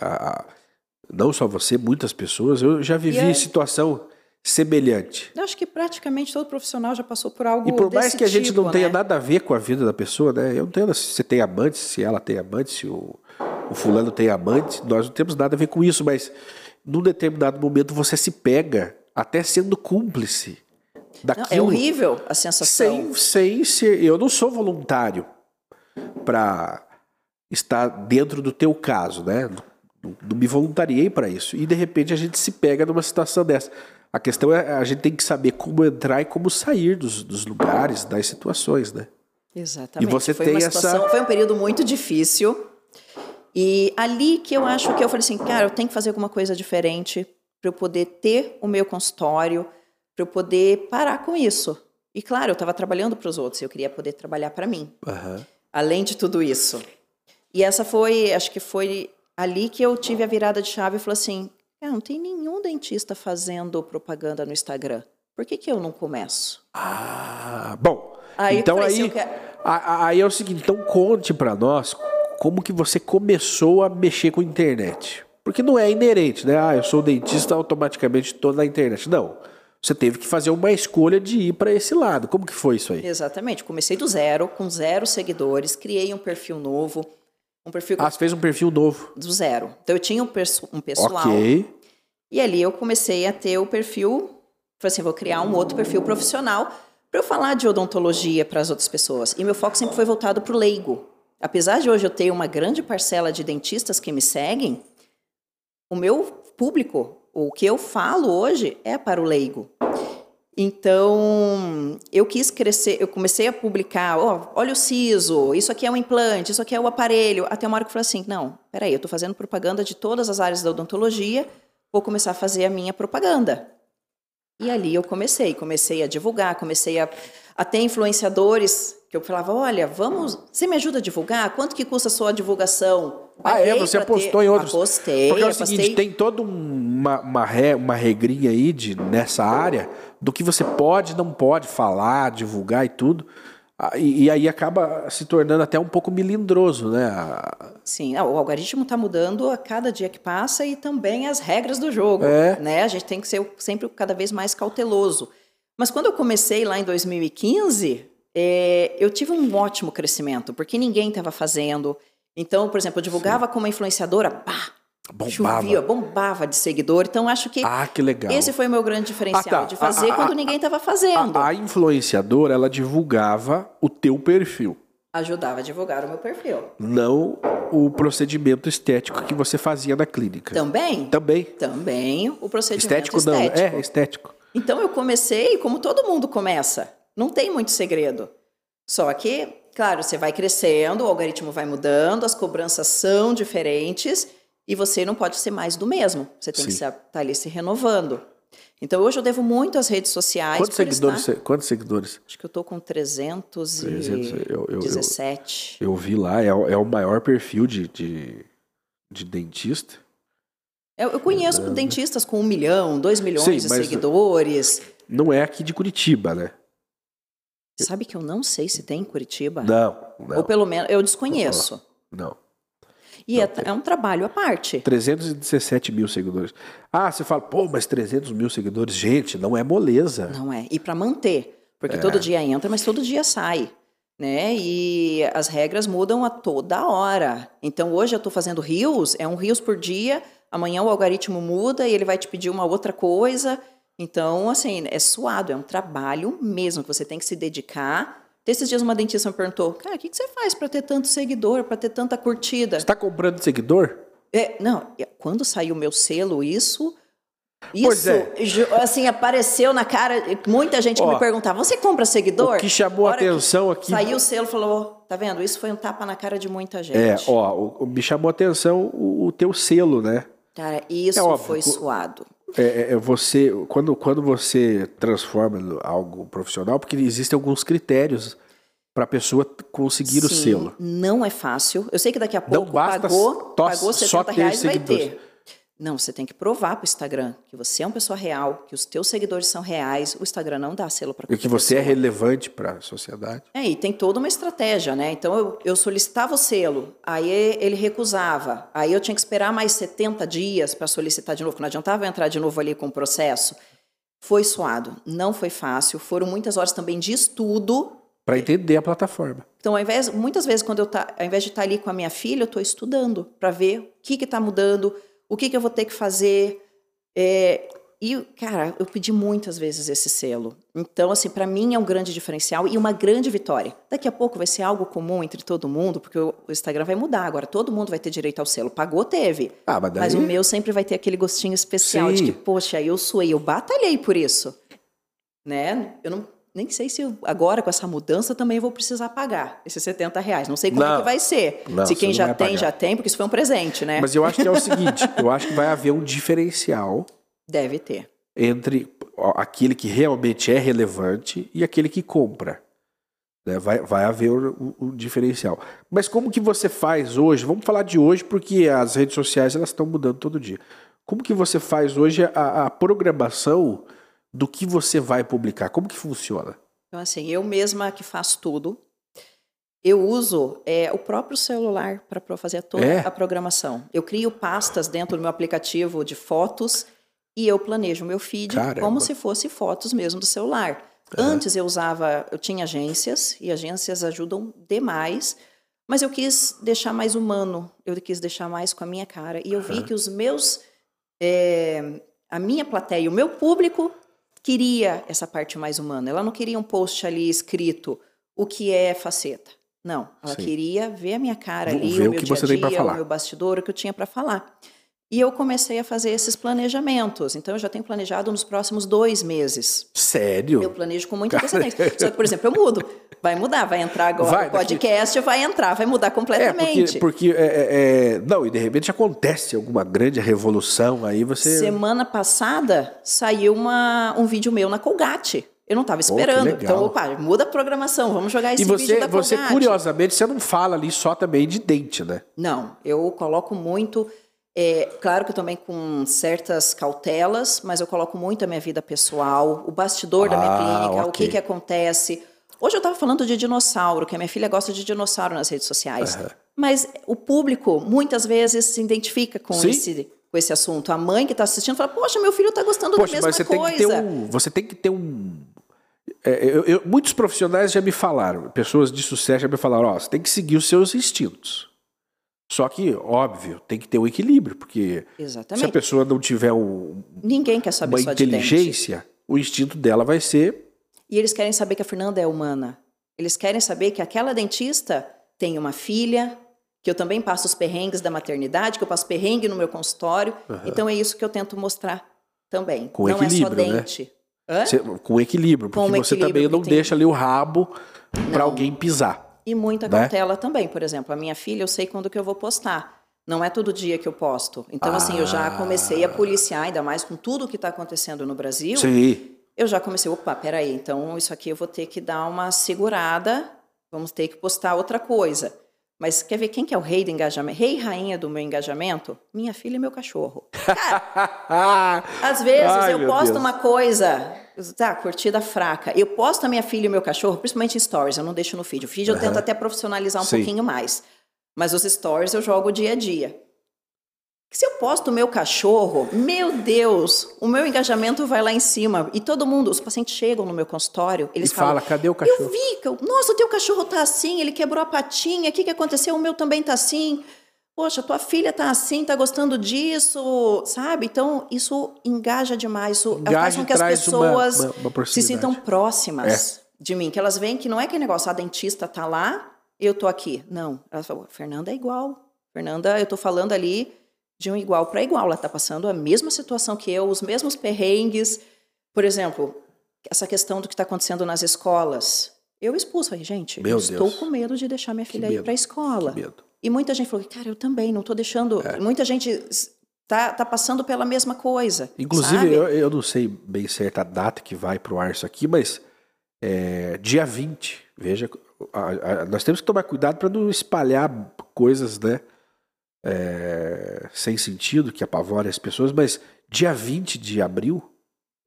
a, não só você, muitas pessoas. Eu já vivi aí, situação semelhante. Eu acho que praticamente todo profissional já passou por algo E por mais que a gente tipo, não tenha né? nada a ver com a vida da pessoa, né? Eu não tenho se você tem amante, se ela tem amante, se o, o fulano tem amante, nós não temos nada a ver com isso, mas num determinado momento você se pega até sendo cúmplice daquilo. Não, é horrível a sensação. Sem, sem ser. Eu não sou voluntário para estar dentro do teu caso, né? Não, não me voluntariei para isso. E de repente a gente se pega numa situação dessa. A questão é a gente tem que saber como entrar e como sair dos, dos lugares, das situações, né? Exatamente. E você foi tem situação, essa. Foi um período muito difícil. E ali que eu acho que eu falei assim, cara, eu tenho que fazer alguma coisa diferente para eu poder ter o meu consultório, para eu poder parar com isso. E claro, eu estava trabalhando para os outros, eu queria poder trabalhar para mim. Aham. Além de tudo isso. E essa foi, acho que foi ali que eu tive a virada de chave e falei assim: "Ah, não tem nenhum dentista fazendo propaganda no Instagram. Por que, que eu não começo? Ah, bom. Aí então aí, se eu quero- a- a- aí é o seguinte, então conte pra nós como que você começou a mexer com a internet. Porque não é inerente, né? Ah, eu sou dentista, automaticamente estou na internet. Não. Você teve que fazer uma escolha de ir para esse lado. Como que foi isso aí? Exatamente. Comecei do zero, com zero seguidores, criei um perfil novo. Um perfil Ah, você fez um perfil novo. do zero. Então eu tinha um, um pessoal. Ok. E ali eu comecei a ter o perfil. Falei assim, vou criar um outro perfil profissional para eu falar de odontologia para as outras pessoas. E meu foco sempre foi voltado para o leigo. Apesar de hoje eu ter uma grande parcela de dentistas que me seguem, o meu público, o que eu falo hoje é para o leigo. Então, eu quis crescer, eu comecei a publicar, ó, olha o siso, isso aqui é um implante, isso aqui é o aparelho. Até uma hora que eu falei assim, não, peraí, eu estou fazendo propaganda de todas as áreas da odontologia, vou começar a fazer a minha propaganda. E ali eu comecei, comecei a divulgar, comecei a, a ter influenciadores que eu falava, olha, vamos, você me ajuda a divulgar? Quanto que custa a sua divulgação? Ah, é? Paguei Você apostou ter- em outros. Apostei, Porque é o apostei. seguinte, tem toda uma, uma, re- uma regrinha aí de, nessa área do que você pode não pode falar, divulgar e tudo. Ah, E, aí acaba se tornando até um pouco melindroso, né? Sim, ah, o algoritmo está mudando a cada dia que passa e também as regras do jogo. É. Né? A gente tem que ser sempre cada vez mais cauteloso. Mas quando eu comecei lá em 2015, eh, eu tive um ótimo crescimento, porque ninguém estava fazendo. Então, por exemplo, eu divulgava como influenciadora, pá, Bombava. chovia, bombava de seguidor. Então, acho que Ah, que legal. esse foi o meu grande diferencial, Ah, tá. de fazer A- a- quando a- ninguém estava fazendo. A, a influenciadora, ela divulgava o teu perfil, Ajudava a divulgar o meu perfil. não o procedimento estético que você fazia na clínica. Também, Também. também o procedimento Estético, não, é estético. Então eu comecei como todo mundo começa. Não tem muito segredo. Só que, claro, você vai crescendo, o algoritmo vai mudando, as cobranças são diferentes e você não pode ser mais do mesmo. Você tem que Sim. estar ali se renovando. Então hoje eu devo muito às redes sociais. Quantos seguidores, estar- você- quantos seguidores? Acho que eu tô com 300, eu- eu- eu- 317. Eu vi lá, é, o- é o maior perfil de, de, de dentista. Eu, eu conheço dentistas com um milhão, dois milhões Sim, de seguidores. Não é aqui de Curitiba, né? Sabe que eu não sei se tem em Curitiba? Não, Ou não, pelo menos eu desconheço. não. E é, é um trabalho à parte. 317 mil seguidores. Ah, você fala, pô, mas 300 mil seguidores. Gente, não é moleza. Não é. E para manter, porque É. todo dia entra, mas todo dia sai. Né? E as regras mudam a toda hora. Então hoje eu estou fazendo rios, é um rios por dia, amanhã o algoritmo muda e ele vai te pedir uma outra coisa. Então, assim, é suado, é um trabalho mesmo que você tem que se dedicar. Esses dias uma dentista me perguntou, cara, o que, que você faz para ter tanto seguidor, para ter tanta curtida? Você está comprando seguidor? É, não, quando saiu o meu selo, isso. Isso, é. assim, apareceu na cara. Muita gente que Ó, me perguntava: você compra seguidor? o que chamou A atenção aqui- Saiu o selo falou: tá vendo? Isso foi um tapa na cara de muita gente. É, ó, o- me chamou a atenção o, o teu selo, né? Cara, isso É óbvio, foi suado. É, é- é você, quando, quando você transforma algo profissional, porque existem alguns critérios para a pessoa conseguir o Sim, selo. Não é fácil. Eu sei que daqui a Não pouco basta pagou, só- pagou só 70 ter reais vai ter. Não, você tem que provar para o Instagram que você é uma pessoa real, que os teus seguidores são reais. O Instagram não dá selo para E que você é relevante para a sociedade. É, e tem toda uma estratégia, né? Então eu, eu solicitava o selo, aí ele recusava, aí eu tinha que esperar mais 70 dias para solicitar de novo, não adiantava eu entrar de novo ali com o processo. Foi suado, não foi fácil, foram muitas horas também de estudo. Para entender a plataforma. Então, ao invés, muitas vezes, quando eu tá, ao invés de estar ali com a minha filha, eu estou estudando para ver o que está mudando, o que, que eu vou ter que fazer. É, e, cara, eu pedi muitas vezes esse selo. Então, assim, para mim é um grande diferencial e uma grande vitória. Daqui a pouco vai ser algo comum entre todo mundo, porque o Instagram vai mudar agora. Todo mundo vai ter direito ao selo. Pagou, teve. Ah, mas daí... Mas o meu sempre vai ter aquele gostinho especial de Sim. que, poxa, eu suei, eu batalhei por isso. Né? Eu não, nem sei se agora com essa mudança também vou precisar pagar esses 70 reais. Não sei como é Não. que vai ser. Não, se quem já tem, pagar. já tem, porque isso foi um presente, né? Mas eu acho que é o seguinte, eu acho que vai haver um diferencial Deve ter. entre aquele que realmente é relevante e aquele que compra. Né? Vai, vai haver o, o, diferencial. Mas como que você faz hoje? Vamos falar de hoje porque as redes sociais elas estão mudando todo dia. Como que você faz hoje a, a programação do que você vai publicar? Como que funciona? Então assim, eu mesma que faço tudo. Eu uso é, o próprio celular para fazer toda é? a programação. Eu crio pastas dentro do meu aplicativo de fotos e eu planejo o meu feed Caramba. como se fosse fotos mesmo do celular. Uhum. Antes eu usava, eu tinha agências e agências ajudam demais, mas eu quis deixar mais humano, eu quis deixar mais com a minha cara e eu vi que os meus, é, a minha plateia, o meu público queria essa parte mais humana. Ela não queria um post ali escrito o que é faceta. Não, ela Sim. queria ver a minha cara ali, ver o meu o que dia a dia, o meu bastidor, o que eu tinha para falar. E eu comecei a fazer esses planejamentos. Então, eu já tenho planejado nos próximos dois meses. Sério? Eu planejo com muita antecedência. Só que, por exemplo, eu mudo. Vai mudar, vai entrar agora vai, o podcast, daqui... vai entrar, vai mudar completamente. É, porque, porque é, é, é, não, e de repente acontece alguma grande revolução, aí você... Semana passada saiu uma, um vídeo meu na Colgate. Eu não estava esperando. Oh, então, opa, muda a programação, vamos jogar esse e você, vídeo da você, curiosamente, você não fala ali só também de dente, né? Não, eu coloco muito... É, claro que também com certas cautelas, mas eu coloco muito a minha vida pessoal, o bastidor ah, da minha ah, clínica, okay. o que, que acontece. Hoje eu estava falando de dinossauro, que a minha filha gosta de dinossauro nas redes sociais. Uhum. Mas o público muitas vezes se identifica com esse com esse assunto. A mãe que está assistindo fala: Poxa, meu filho está gostando Poxa, da mesma mas você coisa. Tem que ter um, você tem que ter um é, eu, eu, muitos profissionais já me falaram, pessoas de sucesso já me falaram, ó, você tem que seguir os seus instintos. Só que, óbvio, tem que ter um equilíbrio, porque Exatamente. se a pessoa não tiver um, Ninguém quer saber uma inteligência, o instinto dela vai ser. E eles querem saber que a Fernanda é humana. Eles querem saber que aquela dentista tem uma filha, que eu também passo os perrengues da maternidade, que eu passo perrengue no meu consultório. Uhum. Então é isso que eu tento mostrar também. Com não é só né? dente. Né? Você, com equilíbrio, porque com você equilíbrio, também não deixa ali o rabo para alguém pisar. E muita né? cautela também, por exemplo, a minha filha, eu sei quando que eu vou postar. Não é todo dia que eu posto. Então, ah. assim, eu já comecei a policiar, ainda mais com tudo que está acontecendo no Brasil. Sim. Eu já comecei, opa, peraí, então isso aqui eu vou ter que dar uma segurada, vamos ter que postar outra coisa. Mas quer ver quem que é o rei do engajamento? Rei e rainha do meu engajamento? Minha filha e meu cachorro. Cara, às vezes Ai, eu posto Deus. uma coisa, tá, curtida fraca. Eu posto a minha filha e meu cachorro, principalmente em stories, eu não deixo no feed. O feed eu tento até profissionalizar um Sim. pouquinho mais. Mas os stories eu jogo dia a dia. Se eu posto o meu cachorro, meu Deus, o meu engajamento vai lá em cima. E todo mundo, os pacientes chegam no meu consultório, eles e falam: fala, cadê o cachorro? Eu vi, nossa, o teu cachorro tá assim, ele quebrou a patinha, o que, que aconteceu? O meu também tá assim. Poxa, tua filha tá assim, tá gostando disso, sabe? Então, isso engaja demais. Isso Engaje faz com que as pessoas uma, uma, uma se sintam próximas é. de mim. Que elas veem que não é aquele negócio, a dentista tá lá, eu tô aqui. Não. Elas falam, Fernanda é igual. Fernanda, eu tô falando ali de um igual para igual. Ela está passando a mesma situação que eu, os mesmos perrengues. Por exemplo, essa questão do que está acontecendo nas escolas. Eu expulso aí, gente. Meu eu Deus. estou com medo de deixar minha filha ir para a escola. Que medo. E muita gente falou, cara, eu também não estou deixando. É. Muita gente está tá passando pela mesma coisa. Inclusive, eu, eu, não sei bem certa a data que vai para o ar isso aqui, mas é, dia 20, veja, a, a, nós temos que tomar cuidado para não espalhar coisas, né? é, sem sentido, que apavora as pessoas, mas dia 20 de abril,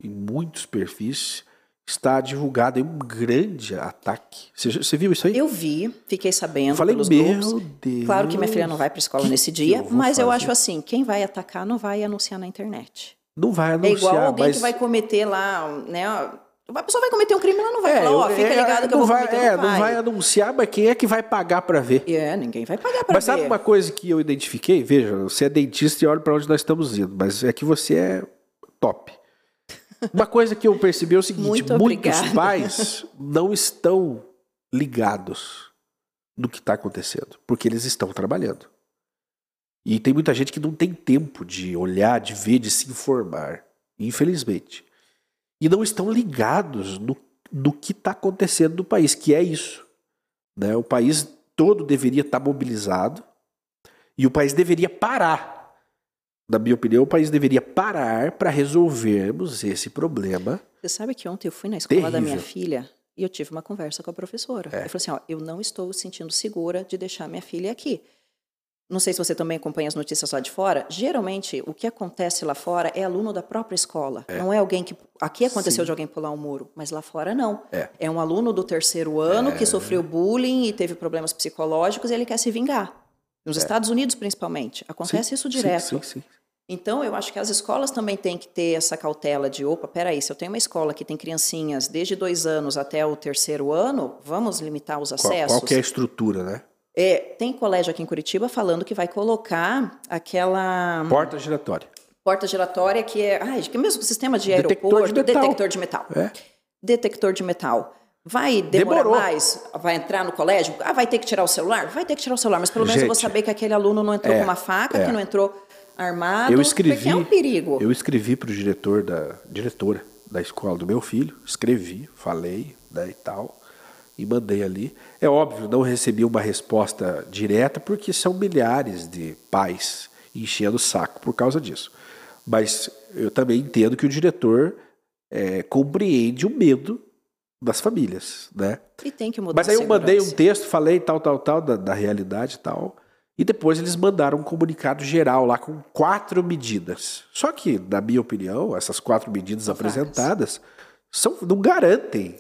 em muitos perfis, está divulgado um grande ataque. Você, você, viu isso aí? Eu vi, fiquei sabendo Falei, pelos meu grupos. Deus. Claro que minha filha não vai para a escola que nesse dia, eu mas fazer? eu acho assim, quem vai atacar não vai anunciar na internet. Não vai anunciar, É igual alguém mas... que vai cometer lá, né, a pessoa vai cometer um crime, ela não vai é, falar, ó, oh, fica é, ligado que eu vou vai, cometer, é, não vai. não vai anunciar, mas quem é que vai pagar para ver? É, ninguém vai pagar para ver. Mas sabe uma coisa que eu identifiquei? Veja, você é dentista e olha para onde nós estamos indo, mas é que você é top. Uma coisa que eu percebi é o seguinte, Muito muitos pais não estão ligados no que está acontecendo, porque eles estão trabalhando. E tem muita gente que não tem tempo de olhar, de ver, de se informar, infelizmente e não estão ligados no, no que está acontecendo no país, que é isso. Né? O país todo deveria estar tá mobilizado e o país deveria parar na minha opinião, o país deveria parar para resolvermos esse problema. Você sabe que ontem eu fui na escola da minha Terrível. filha e eu tive uma conversa com a professora. É. Eu falei assim, ó, eu não estou sentindo segura de deixar minha filha aqui. Não sei se você também acompanha as notícias lá de fora. Geralmente, o que acontece lá fora é aluno da própria escola. Não é alguém que. Aqui aconteceu Sim. de alguém pular um muro, mas lá fora não. É. um aluno do terceiro ano que sofreu bullying e teve problemas psicológicos e ele quer se vingar. Nos Estados Unidos, principalmente. Acontece Sim, isso sim, direto. Sim, sim, Então, eu acho que as escolas também têm que ter essa cautela de, opa, peraí, se eu tenho uma escola que tem criancinhas desde dois anos até o terceiro ano, vamos limitar os Qual, acessos? qual que é a estrutura, né? É, tem colégio aqui em Curitiba falando que vai colocar aquela Porta giratória. porta giratória que é, ai, que é mesmo sistema de Detector aeroporto, de detector de metal. É. Detector de metal. Vai demorar Demorou. mais? Vai entrar no colégio? Ah, vai ter que tirar o celular? Vai ter que tirar o celular, mas pelo menos eu vou Gente, saber que aquele aluno não entrou é, com uma faca, é. que não entrou armado, Eu escrevi. porque é um perigo. Eu escrevi para o diretor da diretora da escola do meu filho, escrevi, falei, né, e tal, e mandei ali. É óbvio, não recebi uma resposta direta porque são milhares de pais enchendo o saco por causa disso. Mas eu também entendo que o diretor é, compreende o medo das famílias, né? E tem que mudar Mas aí eu mandei um texto, falei tal, tal, tal, da, da realidade e tal. E depois eles mandaram um comunicado geral lá com quatro medidas. Só que, na minha opinião, essas quatro medidas São apresentadas são, não garantem.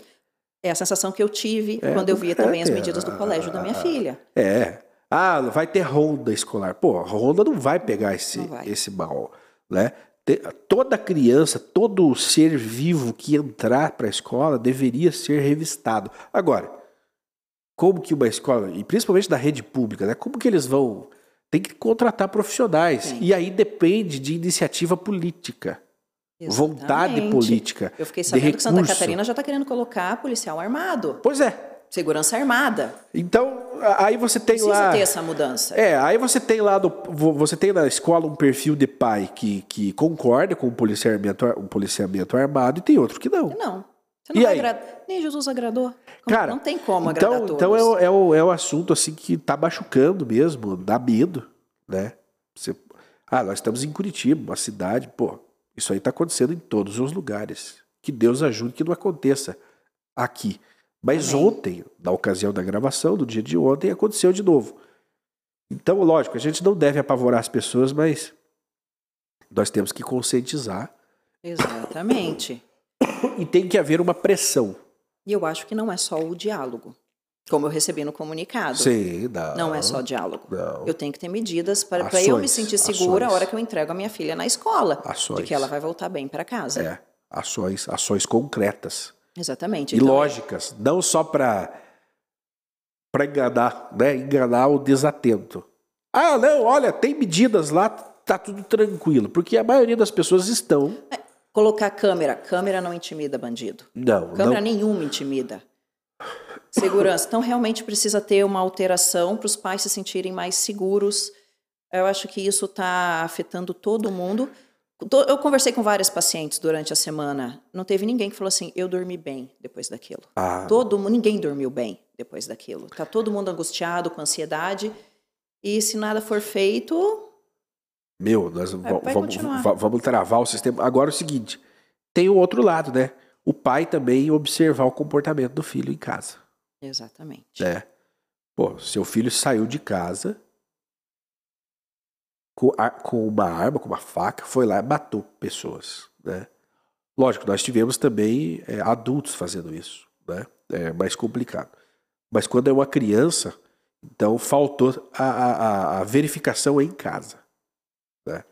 É a sensação que eu tive É, quando eu via também as garante. medidas do colégio da minha Ah, filha. É. Ah, vai ter ronda escolar. Pô, a ronda não vai pegar esse, vai. esse mal, né? Toda criança, todo ser vivo que entrar para a escola deveria ser revistado. Agora, como que uma escola, e principalmente da rede pública, né? Como que eles vão? Tem que contratar profissionais. Tem. E aí depende de iniciativa política, vontade Exatamente. política. Eu fiquei sabendo que Santa. Catarina já está querendo colocar policial armado, Pois é. segurança armada. Então, aí você tem Precisa lá. ter essa mudança. É, aí você tem lá no, vo- você tem na escola um perfil de pai que, que concorda com o policiamento, o policiamento armado e tem outro que não. Não. Você não E aí? agradar. Nem Jesus agradou. Cara, não tem como então, agradar todos. então é, o- é, o, é o assunto assim que tá machucando mesmo, dá medo, né? Você, ah, nós estamos em Curitiba, uma cidade, pô, isso aí tá acontecendo em todos os lugares. Que Deus ajude que não aconteça aqui. Mas Amém. ontem, na ocasião da gravação, do dia de ontem, aconteceu de novo. Então, lógico, a gente não deve apavorar as pessoas, mas nós temos que conscientizar Exatamente. E tem que haver uma pressão. E eu acho que não é só o diálogo, como eu recebi no comunicado. Sim, não. Não é só diálogo. Não. Eu tenho que ter medidas para eu me sentir segura a ações. hora que eu entrego a minha filha na escola. Ações. De que ela vai voltar bem para casa. É, ações, ações concretas Exatamente. e Então, lógicas, não só para para enganar, né? Enganar o desatento. Ah, não, olha, tem medidas lá, tá tudo tranquilo, porque a maioria das pessoas estão. Colocar câmera. Câmera não intimida bandido. Não, Câmera não. nenhuma intimida. Segurança. Então, realmente precisa ter uma alteração para os pais se sentirem mais seguros. Eu acho que isso está afetando todo mundo. Eu conversei com várias pacientes durante a semana. Não teve ninguém que falou assim: eu dormi bem depois daquilo. Ah, Todo ninguém dormiu bem depois daquilo. Tá todo mundo angustiado, com ansiedade. E se nada for feito, meu, nós vai vamos, vamos travar o sistema. Agora é o seguinte: tem o outro lado, né? O pai também observar o comportamento do filho em casa. exatamente. né? Pô, seu filho saiu de casa com, a- com uma arma, com uma faca, foi lá e matou pessoas, né? Lógico, nós tivemos também é, adultos fazendo isso, né? É mais complicado. Mas quando é uma criança, então faltou a- a- a verificação em casa, né?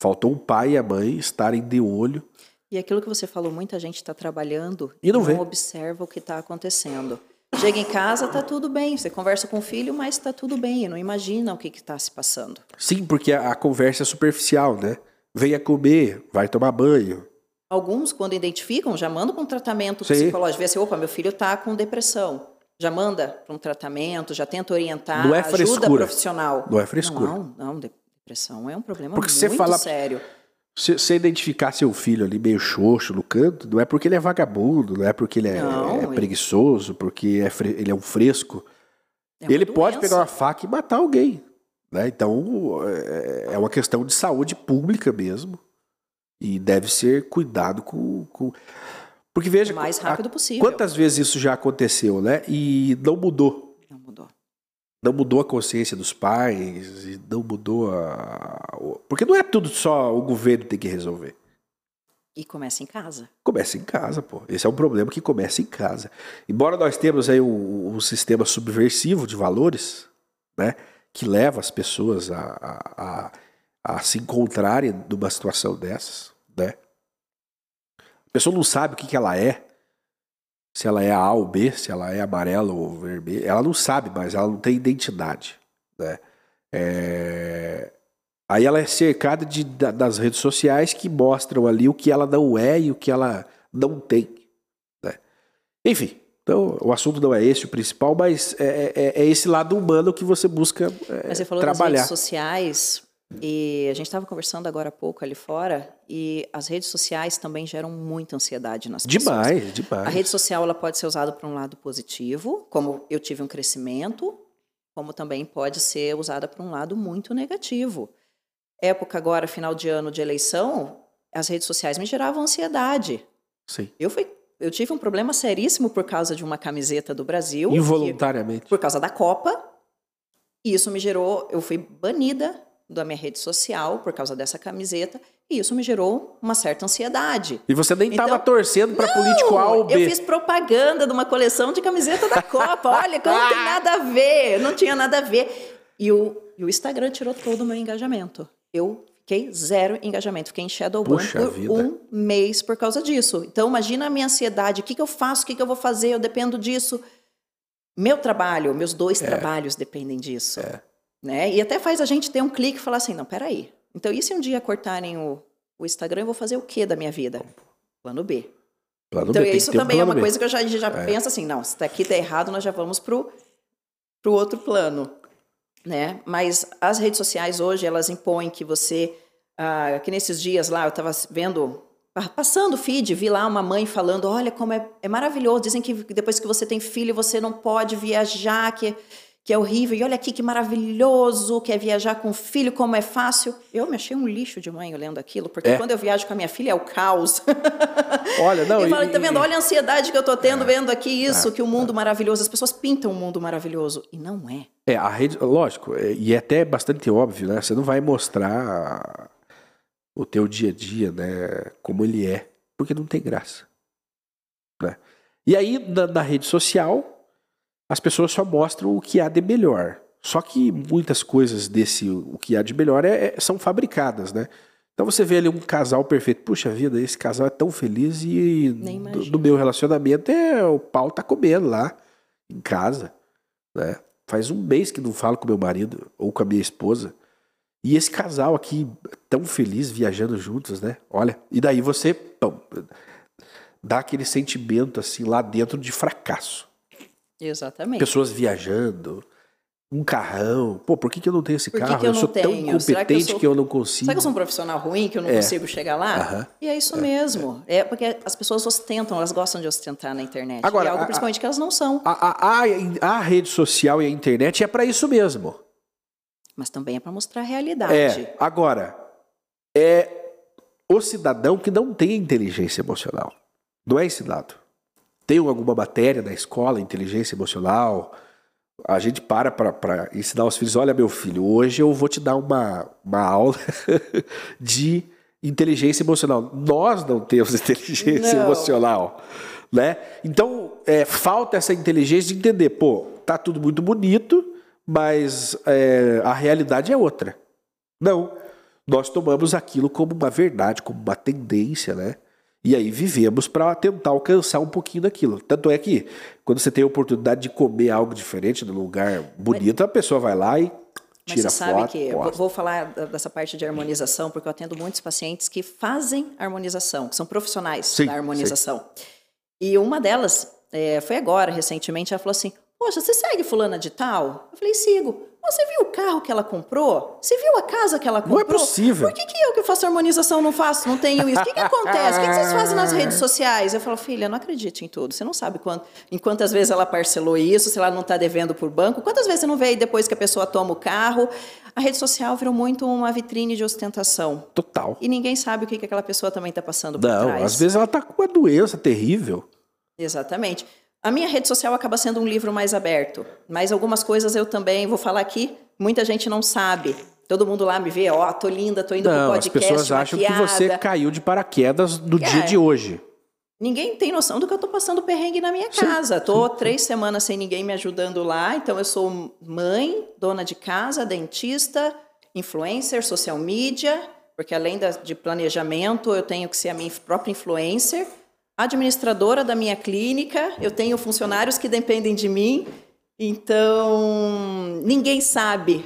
Faltou o pai e a mãe estarem de olho. E aquilo que você falou, muita gente está trabalhando E não vê. observa o que está acontecendo. Chega em casa, tá tudo bem. Você conversa com o filho, mas tá tudo bem. Não imagina o que está se passando. Sim, porque a, a conversa é superficial, né? Venha comer, vai tomar banho. Alguns, quando identificam, já mandam para um tratamento Sim. psicológico. Vê assim, opa, meu filho está com depressão. Já manda para um tratamento, já tenta orientar, Não é ajuda frescura. profissional. Não é frescura. Não, não, depressão é um problema Porque muito você fala- sério. Se você identificar seu filho ali meio xoxo no canto, não é porque ele é vagabundo, não é porque ele é, Não, é ele- preguiçoso, porque é fre- ele é um fresco. É ele pode doença. pegar uma faca e matar alguém. Né? Então, é, é uma questão de saúde pública mesmo. E deve ser cuidado com. com... Porque veja. O mais rápido possível. Quantas vezes isso já aconteceu, né? E não mudou. Não mudou. Não mudou a consciência dos pais, e não mudou a. Porque não é tudo só o governo tem que resolver. E começa em casa. Começa em casa, pô. Esse é um problema que começa em casa. Embora nós temos aí um, um sistema subversivo de valores, né? Que leva as pessoas a, a, a a se encontrarem numa situação dessas, né? A pessoa não sabe o que, que ela é, se ela é A ou B, se ela é amarela ou vermelha, ela não sabe mais, ela não tem identidade, né? É... Aí ela é cercada de, das redes sociais que mostram ali o que ela não é e o que ela não tem, né? Enfim, então, o assunto não é esse o principal, mas é, é, é esse lado humano que você busca é, mas você falou trabalhar. das redes sociais, e a gente estava conversando agora há pouco ali fora e as redes sociais também geram muita ansiedade nas demais, pessoas. Demais, demais. A rede social ela pode ser usada para um lado positivo, como eu tive um crescimento, como também pode ser usada para um lado muito negativo. Época agora, final de ano de eleição, as redes sociais me geravam ansiedade. Sim. Eu fui eu tive um problema seríssimo por causa de uma camiseta do Brasil. Involuntariamente. Que, por causa da Copa. E isso me gerou. Eu fui banida da minha rede social por causa dessa camiseta e isso me gerou uma certa ansiedade. E você nem estava então, torcendo para político A ou B. Eu fiz propaganda de uma coleção de camiseta da Copa. Olha, como não tem nada a ver, não tinha nada a ver. E o, e o Instagram tirou todo o meu engajamento. Eu fiquei zero engajamento, fiquei em Shadowban por vida. um mês por causa disso. Então imagina a minha ansiedade, o que, que eu faço, o que, que eu vou fazer, eu dependo disso. Meu trabalho, meus dois é. trabalhos dependem disso. É. Né? E até faz a gente ter um clique e falar assim, não, peraí. Então, e se um dia cortarem o, o Instagram, eu vou fazer o que da minha vida? Plano B. Plano então, B, isso também um é uma B. coisa que eu já, já é. penso assim, não, se daqui tá errado, nós já vamos pro, pro outro plano. Né? Mas as redes sociais hoje, elas impõem que você... Ah, que nesses dias lá, eu estava vendo passando o feed, vi lá uma mãe falando, olha como é, é, maravilhoso, dizem que depois que você tem filho, você não pode viajar, que que é horrível, e olha aqui que maravilhoso, que é viajar com o filho, como é fácil. Eu me achei um lixo de mãe lendo aquilo, porque é. quando eu viajo com a minha filha é o caos. Olha, não. eu falo, tá vendo? Olha a ansiedade que eu tô tendo é. vendo aqui isso, é. que o mundo maravilhoso, as pessoas pintam o um mundo maravilhoso, e não é. É, a rede, lógico, é, e é até bastante óbvio, né? Você não vai mostrar o teu dia a dia, né, como ele é, porque não tem graça. Né? E aí, na, na rede social, as pessoas só mostram o que há de melhor. Só que muitas coisas desse o que há de melhor é, é, são fabricadas, né? Então você vê ali um casal perfeito. Puxa vida, esse casal é tão feliz e do, do, meu relacionamento é o pau tá comendo lá em casa, né? Faz um mês que não falo com meu marido ou com a minha esposa. E esse casal aqui tão feliz viajando juntos, né? Olha, e daí você pô, dá aquele sentimento assim lá dentro de fracasso. Exatamente. Pessoas viajando, um carrão. Pô, por que, que eu não tenho esse por carro? Que eu, eu sou tenho? tão incompetente que eu, sou... que eu, não consigo. Será que eu sou um profissional ruim, que eu não é. consigo chegar lá? Uh -huh. E é isso é. mesmo. É. é. porque as pessoas ostentam, elas gostam de ostentar na internet. Agora, e é algo a, principalmente que elas não são. A, a, a, a rede social e a internet é para isso mesmo. Mas também é para mostrar a realidade. É. Agora, é o cidadão que não tem inteligência emocional. Não é ensinado tem alguma matéria na escola, inteligência emocional, a gente para para ensinar os filhos, olha meu filho, hoje eu vou te dar uma, uma aula de inteligência emocional. Nós não temos inteligência não. emocional, né? Então, é, falta essa inteligência de entender, pô, tá tudo muito bonito, mas é, a realidade é outra. Não, nós tomamos aquilo como uma verdade, como uma tendência, né? E aí vivemos para tentar alcançar um pouquinho daquilo. Tanto é que quando você tem a oportunidade de comer algo diferente num lugar bonito, a pessoa vai lá e tira Mas você sabe foto, que posta. vou falar dessa parte de harmonização porque eu atendo muitos pacientes que fazem harmonização, que são profissionais sim, da harmonização. Sim. E uma delas é, foi agora, recentemente, ela falou assim: Poxa, você segue fulana de tal? Eu falei, sigo. Você viu o carro que ela comprou? Você viu a casa que ela comprou? Não é possível. Por que, que eu que faço harmonização não faço, não tenho isso? O que, que acontece? O que, que vocês fazem nas redes sociais? Eu falo, filha, não acredite em tudo. Você não sabe quanto, em quantas vezes ela parcelou isso, se ela não está devendo por banco. Quantas vezes você não vê depois que a pessoa toma o carro? A rede social virou muito uma vitrine de ostentação. Total. E ninguém sabe o que, que aquela pessoa também está passando por Não, trás. às vezes ela está com uma doença terrível. Exatamente. A minha rede social acaba sendo um livro mais aberto, mas algumas coisas eu também vou falar aqui, muita gente não sabe. Todo mundo lá me vê, ó, tô linda, tô indo Não, pro as podcast, pessoas acham que maquiada. você caiu de paraquedas dia É. de hoje. Ninguém tem noção do que eu tô passando perrengue na minha casa. Tô três semanas sem ninguém me ajudando lá, então eu sou mãe, dona de casa, dentista, influencer, social media, porque além da- de planejamento, eu tenho que ser a minha própria influencer, administradora da minha clínica, eu tenho funcionários que dependem de mim, então ninguém sabe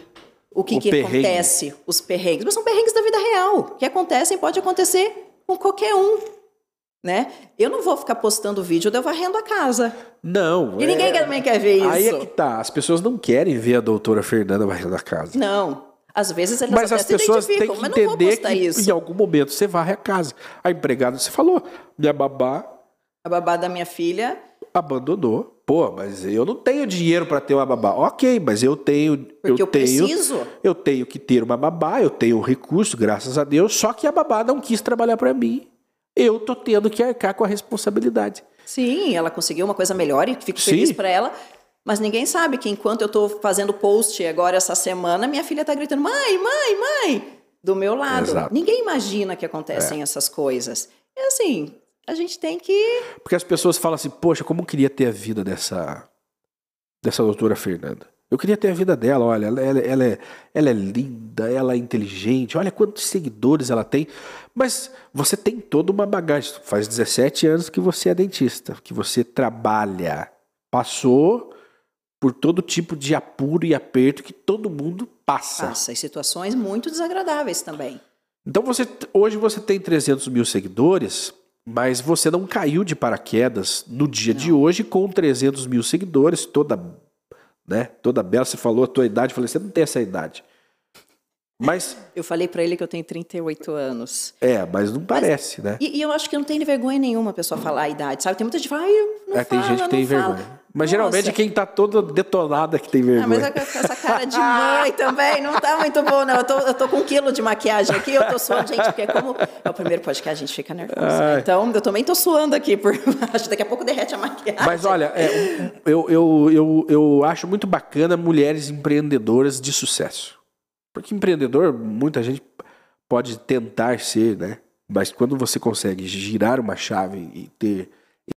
o que, O que acontece, os perrengues, mas são perrengues da vida real, que acontecem, pode acontecer com qualquer um né? Eu não vou ficar postando vídeo de eu varrendo a casa. Não. E ninguém é- também quer ver isso. Aí é que tá. As pessoas não querem ver a doutora Fernanda varrendo a casa. Não. Às vezes eles Mas até as se pessoas têm que entender que isso. em algum momento você varre a casa. A empregada, você falou, minha babá A babá da minha filha, abandonou. Pô, mas eu não tenho dinheiro para ter uma babá. Ok, mas eu tenho. porque eu, tenho, preciso. Eu tenho que ter uma babá, eu tenho um recurso, graças a Deus, só que a babá não quis trabalhar para mim. Eu tô tendo que arcar com a responsabilidade. Sim, ela conseguiu uma coisa melhor e fico Sim. feliz para ela. Mas ninguém sabe que enquanto eu tô fazendo post agora essa semana, minha filha tá gritando: mãe, mãe, mãe, do meu lado. Exato. Ninguém imagina que acontecem essas coisas. E assim, a gente tem que. Porque as pessoas falam assim, poxa, como eu queria ter a vida dessa, dessa doutora Fernanda. Eu queria ter a vida dela, olha, ela, ela- ela é, ela é linda, ela é inteligente, olha quantos seguidores ela tem. Mas você tem toda uma bagagem. Faz 17 anos que você é dentista, que você trabalha, passou por todo tipo de apuro e aperto que todo mundo passa. Passa em situações muito desagradáveis também. Então você hoje você tem 300 mil seguidores, mas você não caiu de paraquedas no dia de hoje com 300 mil seguidores, toda, né, toda bela. Você falou a tua idade, eu falei, você não tem essa idade. Mas, Eu falei para ele que eu tenho 38 anos. é, mas não parece, né? E, e eu acho que não tem vergonha nenhuma a pessoa falar a idade, sabe? Tem muita gente que fala, ai, eu não É, tem fala, gente que tem não fala." vergonha. Mas geralmente Nossa. quem tá toda detonada que tem Ah, mas vergonha. é com essa cara de mãe também não tá muito bom, não. Eu tô, eu tô com um quilo de maquiagem aqui, eu tô suando, gente, porque como é o primeiro podcast, a gente fica nervoso. Ai. Então, eu também tô suando aqui por baixo. Daqui a pouco derrete a maquiagem. Mas olha, é, eu, eu, eu, eu acho muito bacana mulheres empreendedoras de sucesso. Porque empreendedor, muita gente pode tentar ser, né? Mas quando você consegue girar uma chave e ter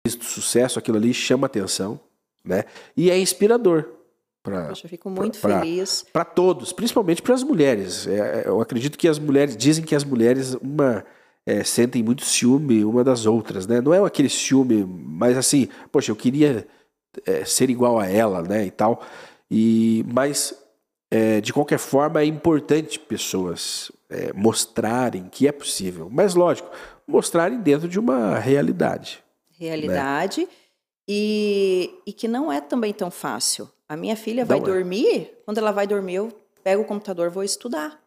êxito, sucesso, aquilo ali chama atenção, né? E é inspirador para Poxa, eu fico muito pra- feliz. para todos, principalmente para as mulheres. É, eu acredito que as mulheres dizem que as mulheres uma é, sentem muito ciúme uma das outras, né? Não é aquele ciúme, mas assim, poxa, eu queria é, ser igual a ela, né? E tal. E mas é, de qualquer forma é importante pessoas é, mostrarem que é possível. Mas lógico, mostrarem dentro de uma realidade. realidade e, e que não é também tão fácil. A minha filha vai Não é. dormir, quando ela vai dormir, eu pego o computador e vou estudar.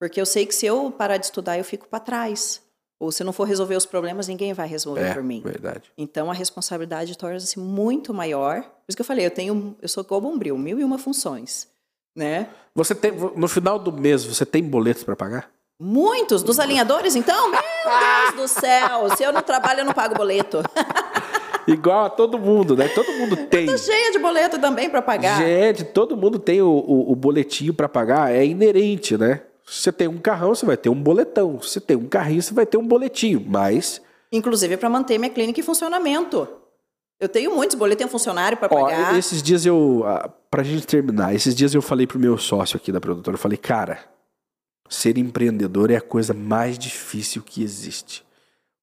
Porque eu sei que se eu parar de estudar, eu fico para trás. Ou se não for resolver os problemas, ninguém vai resolver É por mim. verdade. Então a responsabilidade torna-se muito maior. Por isso que eu falei, eu tenho, eu sou igual bombril, mil e uma funções, né? Você tem no final do mês você tem boletos para pagar? Muitos dos alinhadores, então, meu Deus do céu, se eu não trabalho, eu não pago boleto. Igual a todo mundo, né? Todo mundo tem. Tô cheia de boleto também para pagar. Gente, todo mundo tem o, o, o boletinho para pagar, é inerente, né? Se você tem um carrão, você vai ter um boletão. Se você tem um carrinho, você vai ter um boletinho. Mas, Inclusive para manter minha clínica em funcionamento. Eu tenho muitos boletos, tenho funcionário para ó, pagar. esses dias eu. Pra gente terminar, esses dias eu falei pro meu sócio aqui da produtora, eu falei, cara, ser empreendedor é a coisa mais difícil que existe.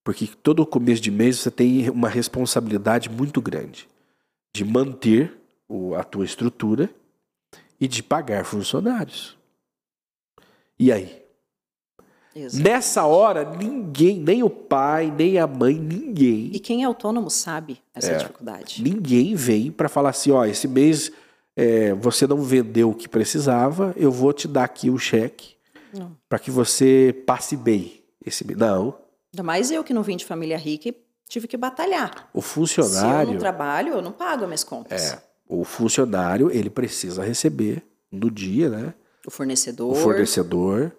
Porque todo começo de mês você tem uma responsabilidade muito grande de manter a tua estrutura e de pagar funcionários. E aí? Exato. Nessa hora, ninguém, nem o pai, nem a mãe, ninguém, E quem é autônomo sabe essa É. dificuldade. ninguém vem para falar assim, ó, esse mês é, você não vendeu o que precisava, eu vou te dar aqui o cheque para que você passe bem esse Não. Ainda mais eu que não vim de família rica e tive que batalhar. O funcionário. Se eu não trabalho, eu não pago as minhas contas. É. O funcionário, ele precisa receber no dia, né? O fornecedor. O fornecedor,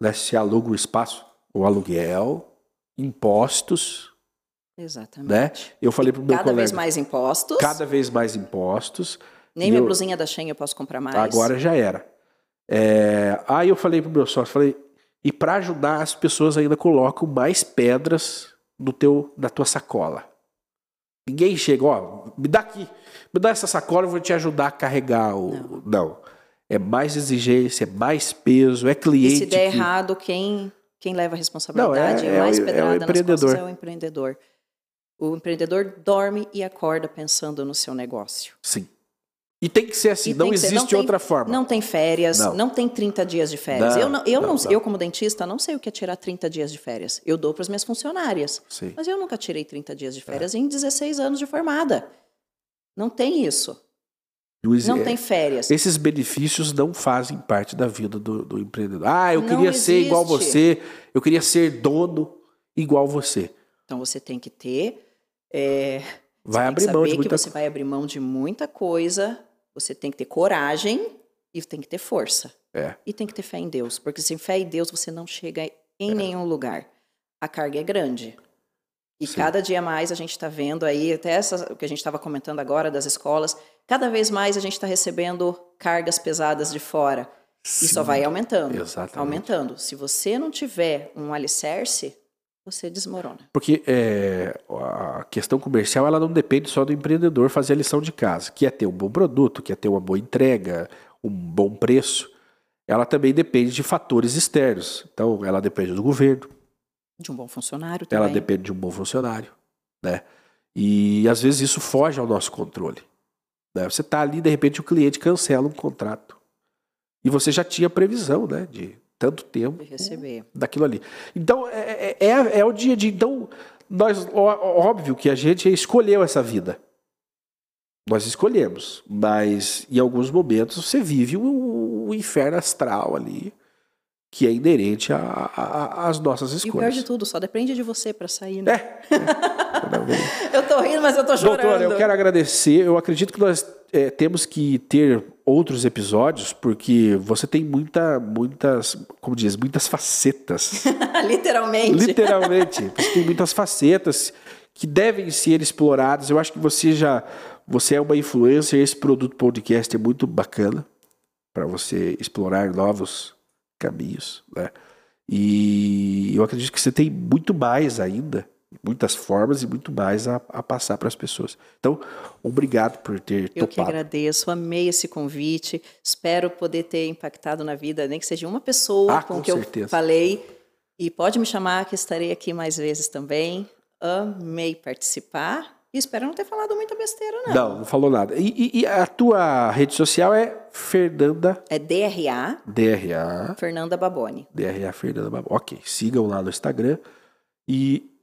né? Se aluga o espaço, o aluguel, impostos. Exatamente. Né? Eu falei para o meu cada colega. vez mais impostos. Cada vez mais impostos. Nem minha eu, blusinha da Shein eu posso comprar mais. Agora já era. É, aí eu falei pro meu sócio, falei, e para ajudar as pessoas ainda colocam mais pedras no teu, na tua sacola. Ninguém chega, ó, me dá aqui, me dá essa sacola, eu vou te ajudar a carregar o. Não. Não. É mais exigência, é mais peso, é cliente. E se der que... errado, quem, quem leva a responsabilidade Não, é, é, mais é pedrada é o empreendedor. é o empreendedor. O empreendedor dorme e acorda pensando no seu negócio. Sim. E tem que ser assim, não existe não tem, outra forma. Não tem férias, não, não tem 30 dias de férias. Não, eu, não, eu, não, eu, como dentista, não sei o que é tirar 30 dias de férias. Eu dou para as minhas funcionárias. Sim. Mas eu nunca tirei 30 dias de férias é. em 16 anos de formada. Não tem isso. não é, tem férias. Esses benefícios não fazem parte da vida do, do empreendedor. Ah, eu queria ser igual você, eu queria ser dono igual você. Então você tem que ter. É, vai abrir mão de muita... que você vai abrir mão de muita coisa você tem que ter coragem e tem que ter força. É. E tem que ter fé em Deus, porque sem fé em Deus você não chega em é. nenhum lugar. A carga é grande. E Sim. cada dia mais a gente está vendo aí, até essa, o que a gente estava comentando agora das escolas, cada vez mais a gente está recebendo cargas pesadas de fora. Sim. E só vai aumentando. Exatamente. Aumentando. Se você não tiver um alicerce, você desmorona. Porque é, a questão comercial ela não depende só do empreendedor fazer a lição de casa, que é ter um bom produto, que é ter uma boa entrega, um bom preço. Ela também depende de fatores externos. Então, ela depende do governo. De um bom funcionário também. Ela depende de um bom funcionário. Né? E às vezes isso foge ao nosso controle. Né? Você está ali, de repente o cliente cancela um contrato. E você já tinha previsão né, de tanto tempo daquilo ali. Então, é, é, é, é o dia de. Então, nós, óbvio que a gente escolheu essa vida. Nós escolhemos, mas em alguns momentos você vive o, o inferno astral ali, que é inerente às nossas escolhas. E o pior de tudo, só depende de você para sair, né? É. é. eu tô rindo, mas eu tô chorando. Doutora, eu quero agradecer. Eu acredito que nós é, temos que ter outros episódios, porque você tem muita, muitas, como diz, muitas facetas. Literalmente. Literalmente. Você tem muitas facetas que devem ser exploradas. Eu acho que você já, você é uma influencer. Esse produto podcast é muito bacana para você explorar novos caminhos, né? E eu acredito que você tem muito mais ainda muitas formas e muito mais a, a passar para as pessoas. Então, obrigado por ter Eu topado. que agradeço, amei esse convite. Espero poder ter impactado na vida, nem que seja uma pessoa ah, com, com que certeza. eu falei. E pode me chamar, que estarei aqui mais vezes também. Amei participar. E espero não ter falado muita besteira, não. Não, não falou nada. E, e, e a tua rede social é Fernanda... É DRA. DRA. Fernanda Baboni. DRA Fernanda Baboni. Ok, sigam lá no Instagram. E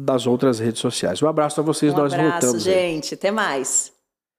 das outras redes sociais. Um abraço a vocês, um nós abraço, voltamos. gente. Aí. Até mais.